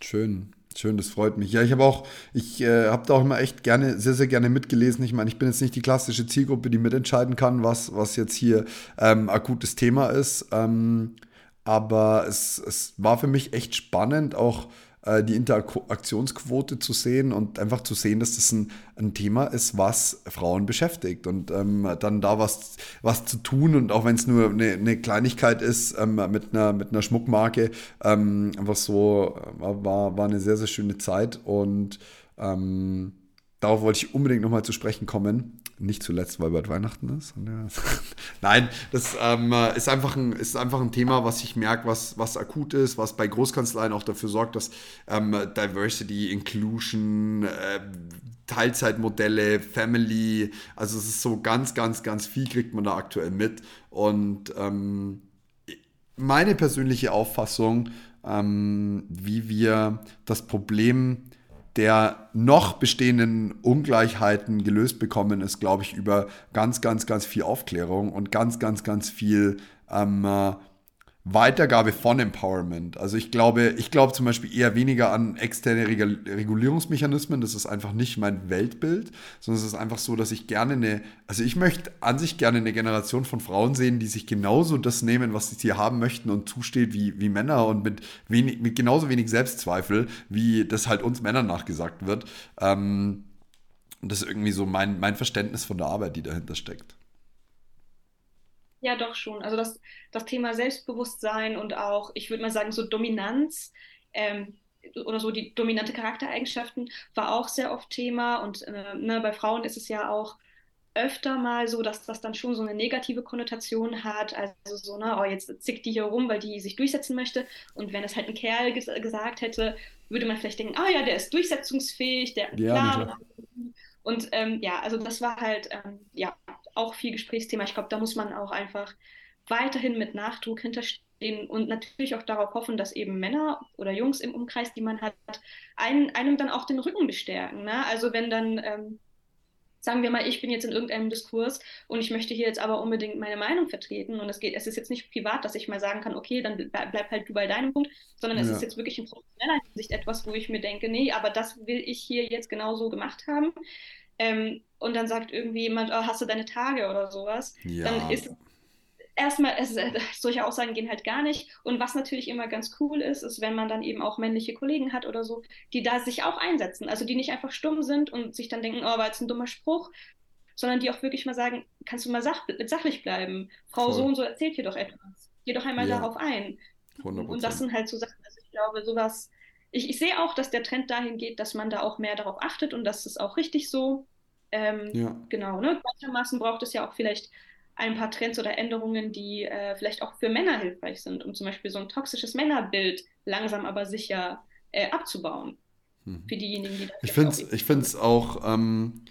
Schön, schön, das freut mich. Ja, ich habe auch, ich äh, habe da auch immer echt gerne, sehr, sehr gerne mitgelesen. Ich meine, ich bin jetzt nicht die klassische Zielgruppe, die mitentscheiden kann, was, was jetzt hier ähm, akutes Thema ist. Ähm, aber es, es war für mich echt spannend, auch äh, die Interaktionsquote zu sehen und einfach zu sehen, dass das ein, ein Thema ist, was Frauen beschäftigt und ähm, dann da was, was zu tun und auch wenn es nur eine, eine, Kleinigkeit ist ähm, mit, einer, mit einer Schmuckmarke, ähm, einfach so äh, war, war eine sehr, sehr schöne Zeit und ähm, darauf wollte ich unbedingt nochmal zu sprechen kommen. Nicht zuletzt, weil bald Weihnachten ist. [laughs] Nein, das ähm, ist, einfach ein, ist einfach ein Thema, was ich merke, was, was akut ist, was bei Großkanzleien auch dafür sorgt, dass ähm, Diversity, Inclusion, äh, Teilzeitmodelle, Family, also es ist so ganz, ganz, ganz viel kriegt man da aktuell mit. Und ähm, meine persönliche Auffassung, ähm, wie wir das Problem der noch bestehenden Ungleichheiten gelöst bekommen, ist, glaube ich, über ganz, ganz, ganz viel Aufklärung und ganz, ganz, ganz viel ähm, äh, Weitergabe von Empowerment. Also ich glaube, ich glaube zum Beispiel eher weniger an externe Regulierungsmechanismen. Das ist einfach nicht mein Weltbild, sondern es ist einfach so, dass ich gerne eine, also ich möchte an sich gerne eine Generation von Frauen sehen, die sich genauso das nehmen, was sie haben möchten und zusteht wie, wie Männer und mit, wenig, mit genauso wenig Selbstzweifel, wie das halt uns Männern nachgesagt wird. Ähm, und das ist irgendwie so mein, mein Verständnis von der Arbeit, die dahinter steckt. Ja, doch schon. Also das, das Thema Selbstbewusstsein und auch, ich würde mal sagen, so Dominanz ähm, oder so die dominante Charaktereigenschaften war auch sehr oft Thema. Und äh, ne, bei Frauen ist es ja auch öfter mal so, dass das dann schon so eine negative Konnotation hat. Also so, ne, oh, jetzt zickt die hier rum, weil die sich durchsetzen möchte. Und wenn es halt ein Kerl ges gesagt hätte, würde man vielleicht denken, ah ja, der ist durchsetzungsfähig, der ja, Plan. Und ähm, ja, also das war halt, ähm, ja, auch viel Gesprächsthema. Ich glaube, da muss man auch einfach weiterhin mit Nachdruck hinterstehen und natürlich auch darauf hoffen, dass eben Männer oder Jungs im Umkreis, die man hat, einen, einem dann auch den Rücken bestärken. Ne? Also wenn dann, ähm, sagen wir mal, ich bin jetzt in irgendeinem Diskurs und ich möchte hier jetzt aber unbedingt meine Meinung vertreten und es geht, es ist jetzt nicht privat, dass ich mal sagen kann, okay, dann bleib halt du bei deinem Punkt, sondern es ja. ist jetzt wirklich in professioneller Hinsicht etwas, wo ich mir denke, nee, aber das will ich hier jetzt genauso gemacht haben. Ähm, und dann sagt irgendwie jemand, oh, hast du deine Tage oder sowas, ja. dann ist erstmal, es, [laughs] solche Aussagen gehen halt gar nicht. Und was natürlich immer ganz cool ist, ist, wenn man dann eben auch männliche Kollegen hat oder so, die da sich auch einsetzen. Also die nicht einfach stumm sind und sich dann denken, oh, war jetzt ein dummer Spruch, sondern die auch wirklich mal sagen, kannst du mal sach sachlich bleiben? Frau Voll. so und so erzählt hier doch etwas. Geh doch einmal ja. darauf ein. 100%. Und das sind halt so Sachen, also ich glaube, sowas, ich, ich sehe auch, dass der Trend dahin geht, dass man da auch mehr darauf achtet und das ist auch richtig so. Ähm, ja. Genau, ne? Gleichermaßen braucht es ja auch vielleicht ein paar Trends oder Änderungen, die äh, vielleicht auch für Männer hilfreich sind, um zum Beispiel so ein toxisches Männerbild langsam aber sicher äh, abzubauen. Hm. Für diejenigen, die das Ich finde es ich find's auch ähm,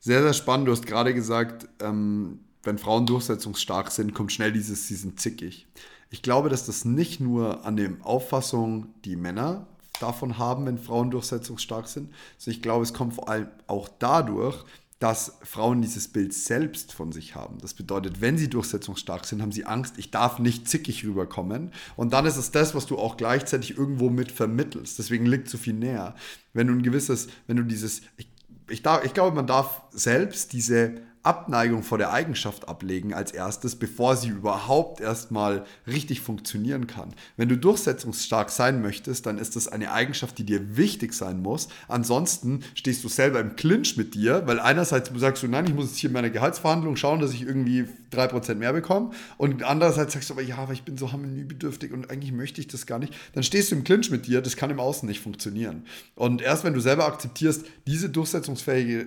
sehr, sehr spannend. Du hast gerade gesagt, ähm, wenn Frauen durchsetzungsstark sind, kommt schnell dieses, sie sind zickig. Ich glaube, dass das nicht nur an der Auffassung, die Männer davon haben, wenn Frauen durchsetzungsstark sind. Also ich glaube, es kommt vor allem auch dadurch, dass Frauen dieses Bild selbst von sich haben. Das bedeutet, wenn sie durchsetzungsstark sind, haben sie Angst, ich darf nicht zickig rüberkommen. Und dann ist es das, was du auch gleichzeitig irgendwo mit vermittelst. Deswegen liegt so viel näher. Wenn du ein gewisses, wenn du dieses, ich, ich, darf, ich glaube, man darf selbst diese Abneigung vor der Eigenschaft ablegen als erstes, bevor sie überhaupt erstmal richtig funktionieren kann. Wenn du durchsetzungsstark sein möchtest, dann ist das eine Eigenschaft, die dir wichtig sein muss. Ansonsten stehst du selber im Clinch mit dir, weil einerseits sagst du, nein, ich muss jetzt hier in meiner Gehaltsverhandlung schauen, dass ich irgendwie 3% mehr bekomme und andererseits sagst du aber, ja, aber ich bin so harmoniebedürftig und eigentlich möchte ich das gar nicht. Dann stehst du im Clinch mit dir, das kann im Außen nicht funktionieren. Und erst wenn du selber akzeptierst, diese durchsetzungsfähige,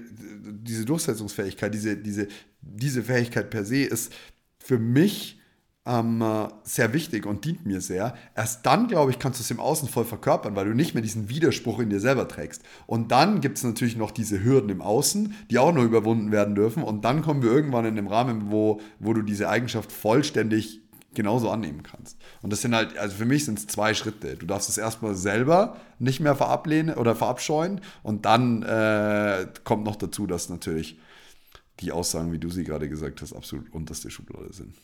diese Durchsetzungsfähigkeit, diese, diese, diese Fähigkeit per se ist für mich ähm, sehr wichtig und dient mir sehr. Erst dann, glaube ich, kannst du es im Außen voll verkörpern, weil du nicht mehr diesen Widerspruch in dir selber trägst. Und dann gibt es natürlich noch diese Hürden im Außen, die auch noch überwunden werden dürfen. Und dann kommen wir irgendwann in dem Rahmen, wo, wo du diese Eigenschaft vollständig genauso annehmen kannst. Und das sind halt, also für mich sind es zwei Schritte. Du darfst es erstmal selber nicht mehr verablehnen oder verabscheuen und dann äh, kommt noch dazu, dass natürlich die Aussagen, wie du sie gerade gesagt hast, absolut unterste Schublade sind.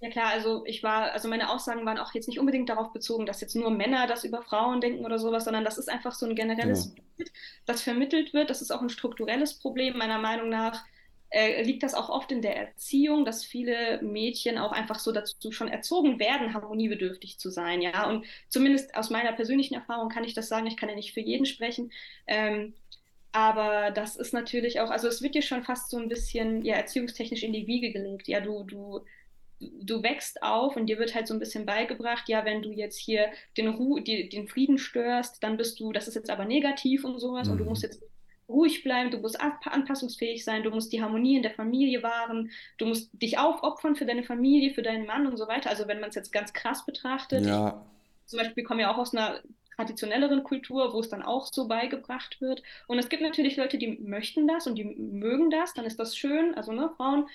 Ja klar, also ich war, also meine Aussagen waren auch jetzt nicht unbedingt darauf bezogen, dass jetzt nur Männer das über Frauen denken oder sowas, sondern das ist einfach so ein generelles genau. Bild, das vermittelt wird. Das ist auch ein strukturelles Problem meiner Meinung nach. äh, liegt das auch oft in der Erziehung, dass viele Mädchen auch einfach so dazu schon erzogen werden, harmoniebedürftig zu sein, ja. Und zumindest aus meiner persönlichen Erfahrung kann ich das sagen, ich kann ja nicht für jeden sprechen. Ähm, aber das ist natürlich auch, also es wird dir schon fast so ein bisschen ja, erziehungstechnisch in die Wiege gelegt. Ja, du, du, du wächst auf und dir wird halt so ein bisschen beigebracht, ja, wenn du jetzt hier den, Ru die, den Frieden störst, dann bist du, das ist jetzt aber negativ und sowas mhm. und du musst jetzt ruhig bleiben, du musst anpassungsfähig sein, du musst die Harmonie in der Familie wahren, du musst dich aufopfern für deine Familie, für deinen Mann und so weiter. Also wenn man es jetzt ganz krass betrachtet, ja. zum Beispiel kommen ja auch aus einer traditionelleren Kultur, wo es dann auch so beigebracht wird. Und es gibt natürlich Leute, die möchten das und die mögen das, dann ist das schön. Also ne, Frauen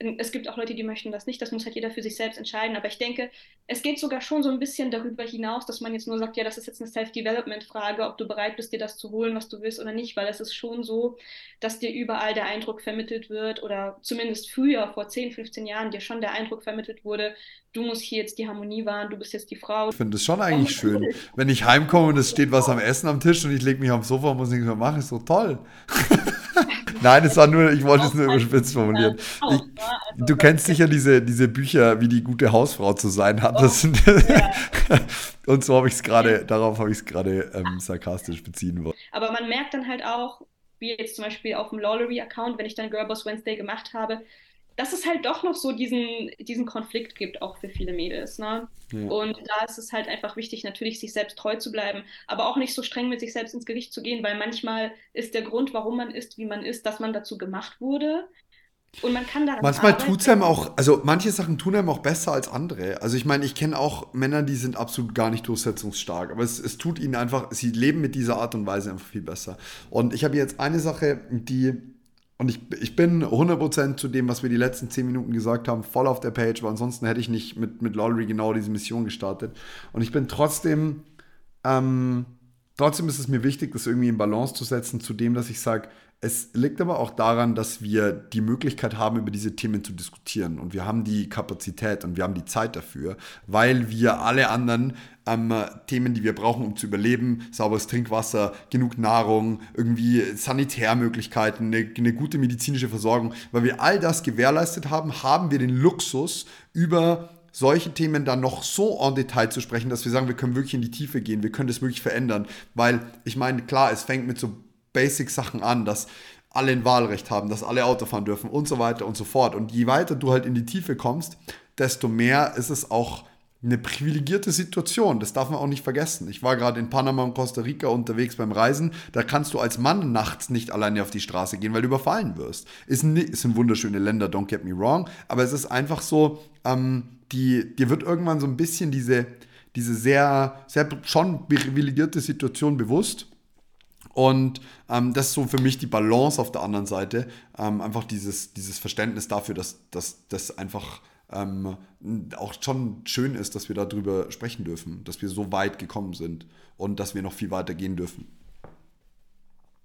es gibt auch Leute, die möchten das nicht, das muss halt jeder für sich selbst entscheiden. Aber ich denke, es geht sogar schon so ein bisschen darüber hinaus, dass man jetzt nur sagt, ja, das ist jetzt eine Self-Development-Frage, ob du bereit bist, dir das zu holen, was du willst oder nicht, weil es ist schon so, dass dir überall der Eindruck vermittelt wird oder zumindest früher, vor 10, 15 Jahren, dir schon der Eindruck vermittelt wurde, du musst hier jetzt die Harmonie wahren, du bist jetzt die Frau. Ich finde es schon eigentlich schön, wenn ich heimkomme und es steht was am Essen am Tisch und ich lege mich am Sofa und muss nichts mehr machen, ist so toll. [laughs] Nein, es war nur, ich wollte es nur überspitzt formulieren. Ich, also du kennst sicher diese, diese Bücher, wie die gute Hausfrau zu sein hat. Das sind, [laughs] und so habe ich es gerade, darauf habe ich es gerade ähm, sarkastisch beziehen wollen. Aber man merkt dann halt auch, wie jetzt zum Beispiel auf dem Lawlery-Account, wenn ich dann Girlboss Wednesday gemacht habe, dass es halt doch noch so diesen, diesen Konflikt gibt, auch für viele Mädels. Ne? Ja. Und da ist es halt einfach wichtig, natürlich sich selbst treu zu bleiben, aber auch nicht so streng mit sich selbst ins Gericht zu gehen, weil manchmal ist der Grund, warum man ist, wie man ist, dass man dazu gemacht wurde. Und man kann daran Manchmal tut es einem auch, also manche Sachen tun einem auch besser als andere. Also ich meine, ich kenne auch Männer, die sind absolut gar nicht durchsetzungsstark, aber es, es tut ihnen einfach, sie leben mit dieser Art und Weise einfach viel besser. Und ich habe jetzt eine Sache, die und ich, ich bin 100% zu dem, was wir die letzten 10 Minuten gesagt haben, voll auf der Page, weil ansonsten hätte ich nicht mit, mit Lowry genau diese Mission gestartet. Und ich bin trotzdem, ähm, trotzdem ist es mir wichtig, das irgendwie in Balance zu setzen, zu dem, dass ich sage, es liegt aber auch daran, dass wir die Möglichkeit haben, über diese Themen zu diskutieren. Und wir haben die Kapazität und wir haben die Zeit dafür, weil wir alle anderen ähm, Themen, die wir brauchen, um zu überleben, sauberes Trinkwasser, genug Nahrung, irgendwie Sanitärmöglichkeiten, eine, eine gute medizinische Versorgung, weil wir all das gewährleistet haben, haben wir den Luxus, über solche Themen dann noch so en Detail zu sprechen, dass wir sagen, wir können wirklich in die Tiefe gehen, wir können das wirklich verändern. Weil ich meine, klar, es fängt mit so Basic-Sachen an, dass alle ein Wahlrecht haben, dass alle Auto fahren dürfen und so weiter und so fort. Und je weiter du halt in die Tiefe kommst, desto mehr ist es auch eine privilegierte Situation. Das darf man auch nicht vergessen. Ich war gerade in Panama und Costa Rica unterwegs beim Reisen. Da kannst du als Mann nachts nicht alleine auf die Straße gehen, weil du überfallen wirst. Ist, ein, sind wunderschöne Länder, don't get me wrong. Aber es ist einfach so, ähm, die, dir wird irgendwann so ein bisschen diese, diese sehr, sehr schon privilegierte Situation bewusst. Und ähm, das ist so für mich die Balance auf der anderen Seite. Ähm, einfach dieses, dieses Verständnis dafür, dass das einfach ähm, auch schon schön ist, dass wir darüber sprechen dürfen, dass wir so weit gekommen sind und dass wir noch viel weiter gehen dürfen.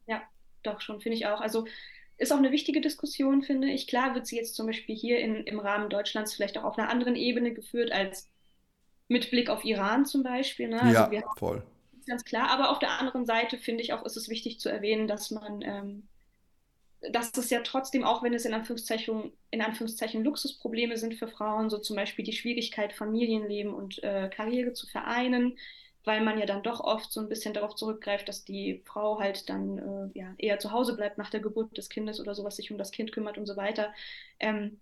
Ja, doch schon, finde ich auch. Also ist auch eine wichtige Diskussion, finde ich. Klar wird sie jetzt zum Beispiel hier in, im Rahmen Deutschlands vielleicht auch auf einer anderen Ebene geführt als mit Blick auf Iran zum Beispiel. Ne? Also ja, voll ganz klar. Aber auf der anderen Seite finde ich auch, ist es wichtig zu erwähnen, dass man, ähm, dass es ja trotzdem, auch wenn es in Anführungszeichen, in Anführungszeichen Luxusprobleme sind für Frauen, so zum Beispiel die Schwierigkeit, Familienleben und äh, Karriere zu vereinen, weil man ja dann doch oft so ein bisschen darauf zurückgreift, dass die Frau halt dann äh, ja, eher zu Hause bleibt nach der Geburt des Kindes oder sowas, sich um das Kind kümmert und so weiter. Ähm,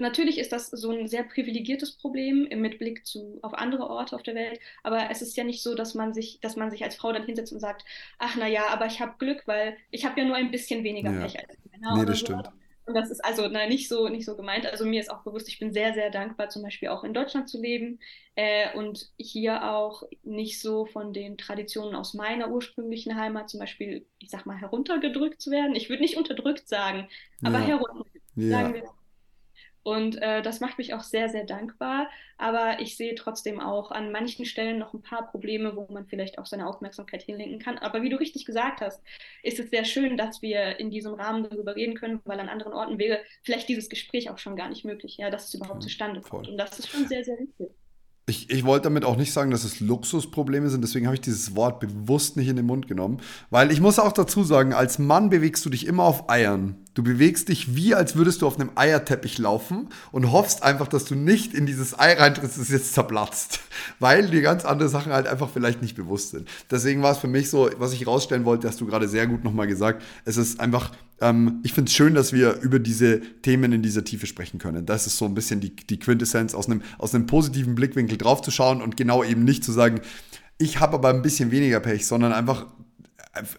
natürlich ist das so ein sehr privilegiertes Problem mit Blick zu, auf andere Orte auf der Welt, aber es ist ja nicht so, dass man sich, dass man sich als Frau dann hinsetzt und sagt, ach na ja, aber ich habe Glück, weil ich habe ja nur ein bisschen weniger ja. Pech als Männer. Nee, das so. stimmt. Und das ist also na, nicht, so, nicht so gemeint. Also mir ist auch bewusst, ich bin sehr, sehr dankbar, zum Beispiel auch in Deutschland zu leben äh, und hier auch nicht so von den Traditionen aus meiner ursprünglichen Heimat, zum Beispiel, ich sag mal, heruntergedrückt zu werden. Ich würde nicht unterdrückt sagen, aber ja. heruntergedrückt. Ja. Sagen wir und äh, das macht mich auch sehr, sehr dankbar. Aber ich sehe trotzdem auch an manchen Stellen noch ein paar Probleme, wo man vielleicht auch seine Aufmerksamkeit hinlenken kann. Aber wie du richtig gesagt hast, ist es sehr schön, dass wir in diesem Rahmen darüber reden können, weil an anderen Orten wäre vielleicht dieses Gespräch auch schon gar nicht möglich, ja, dass es überhaupt mhm, zustande kommt. Und das ist schon sehr, sehr wichtig. Ich, ich wollte damit auch nicht sagen, dass es Luxusprobleme sind, deswegen habe ich dieses Wort bewusst nicht in den Mund genommen. Weil ich muss auch dazu sagen, als Mann bewegst du dich immer auf Eiern. Du bewegst dich wie, als würdest du auf einem Eierteppich laufen und hoffst einfach, dass du nicht in dieses Ei reintrittst, das jetzt zerplatzt. [laughs] Weil dir ganz andere Sachen halt einfach vielleicht nicht bewusst sind. Deswegen war es für mich so, was ich rausstellen wollte, hast du gerade sehr gut nochmal gesagt. Es ist einfach, ähm, ich finde es schön, dass wir über diese Themen in dieser Tiefe sprechen können. Das ist so ein bisschen die, die Quintessenz, aus einem, aus einem positiven Blickwinkel draufzuschauen und genau eben nicht zu sagen, ich habe aber ein bisschen weniger Pech, sondern einfach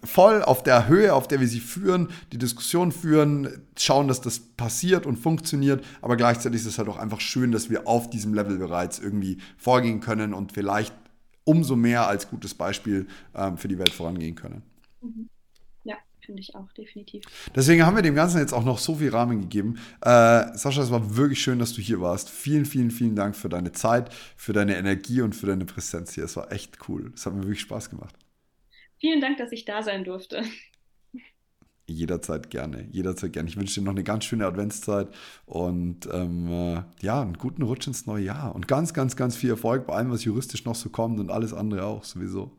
voll auf der Höhe, auf der wir sie führen, die Diskussion führen, schauen, dass das passiert und funktioniert, aber gleichzeitig ist es halt auch einfach schön, dass wir auf diesem Level bereits irgendwie vorgehen können und vielleicht umso mehr als gutes Beispiel ähm, für die Welt vorangehen können. Mhm. Finde ich auch, definitiv. Deswegen haben wir dem Ganzen jetzt auch noch so viel Rahmen gegeben. Äh, Sascha, es war wirklich schön, dass du hier warst. Vielen, vielen, vielen Dank für deine Zeit, für deine Energie und für deine Präsenz hier. Es war echt cool. Es hat mir wirklich Spaß gemacht. Vielen Dank, dass ich da sein durfte. Jederzeit gerne, jederzeit gerne. Ich wünsche dir noch eine ganz schöne Adventszeit und ähm, äh, ja, einen guten Rutsch ins neue Jahr und ganz, ganz, ganz viel Erfolg bei allem, was juristisch noch so kommt und alles andere auch sowieso.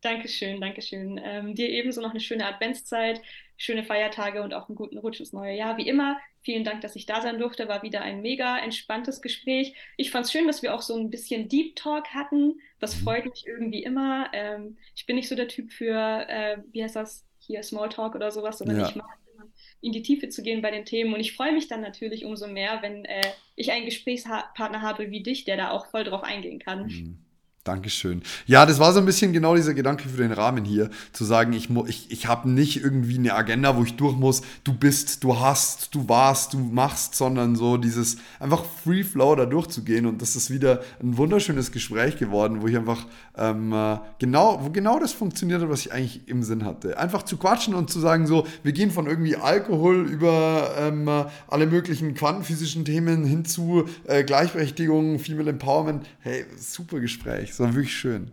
Dankeschön, Dankeschön. Ähm, dir ebenso noch eine schöne Adventszeit, schöne Feiertage und auch einen guten Rutsch ins neue Jahr. Wie immer, vielen Dank, dass ich da sein durfte. War wieder ein mega entspanntes Gespräch. Ich fand es schön, dass wir auch so ein bisschen Deep Talk hatten. Das mhm. freut mich irgendwie immer. Ähm, ich bin nicht so der Typ für, äh, wie heißt das, hier Smalltalk oder sowas, sondern ja. ich mag in die Tiefe zu gehen bei den Themen. Und ich freue mich dann natürlich umso mehr, wenn äh, ich einen Gesprächspartner habe wie dich, der da auch voll drauf eingehen kann. Mhm. Dankeschön. Ja, das war so ein bisschen genau dieser Gedanke für den Rahmen hier, zu sagen, ich, ich, ich habe nicht irgendwie eine Agenda, wo ich durch muss, du bist, du hast, du warst, du machst, sondern so dieses einfach Free Flow da durchzugehen. Und das ist wieder ein wunderschönes Gespräch geworden, wo ich einfach ähm, äh, genau, wo genau das funktioniert hat, was ich eigentlich im Sinn hatte. Einfach zu quatschen und zu sagen, so, wir gehen von irgendwie Alkohol über ähm, äh, alle möglichen quantenphysischen Themen hin zu äh, Gleichberechtigung, Female Empowerment. Hey, super Gespräch. Es war wirklich schön.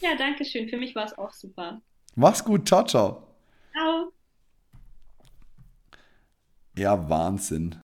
Ja, danke schön. Für mich war es auch super. Mach's gut. Ciao, ciao. Ciao. Ja, Wahnsinn.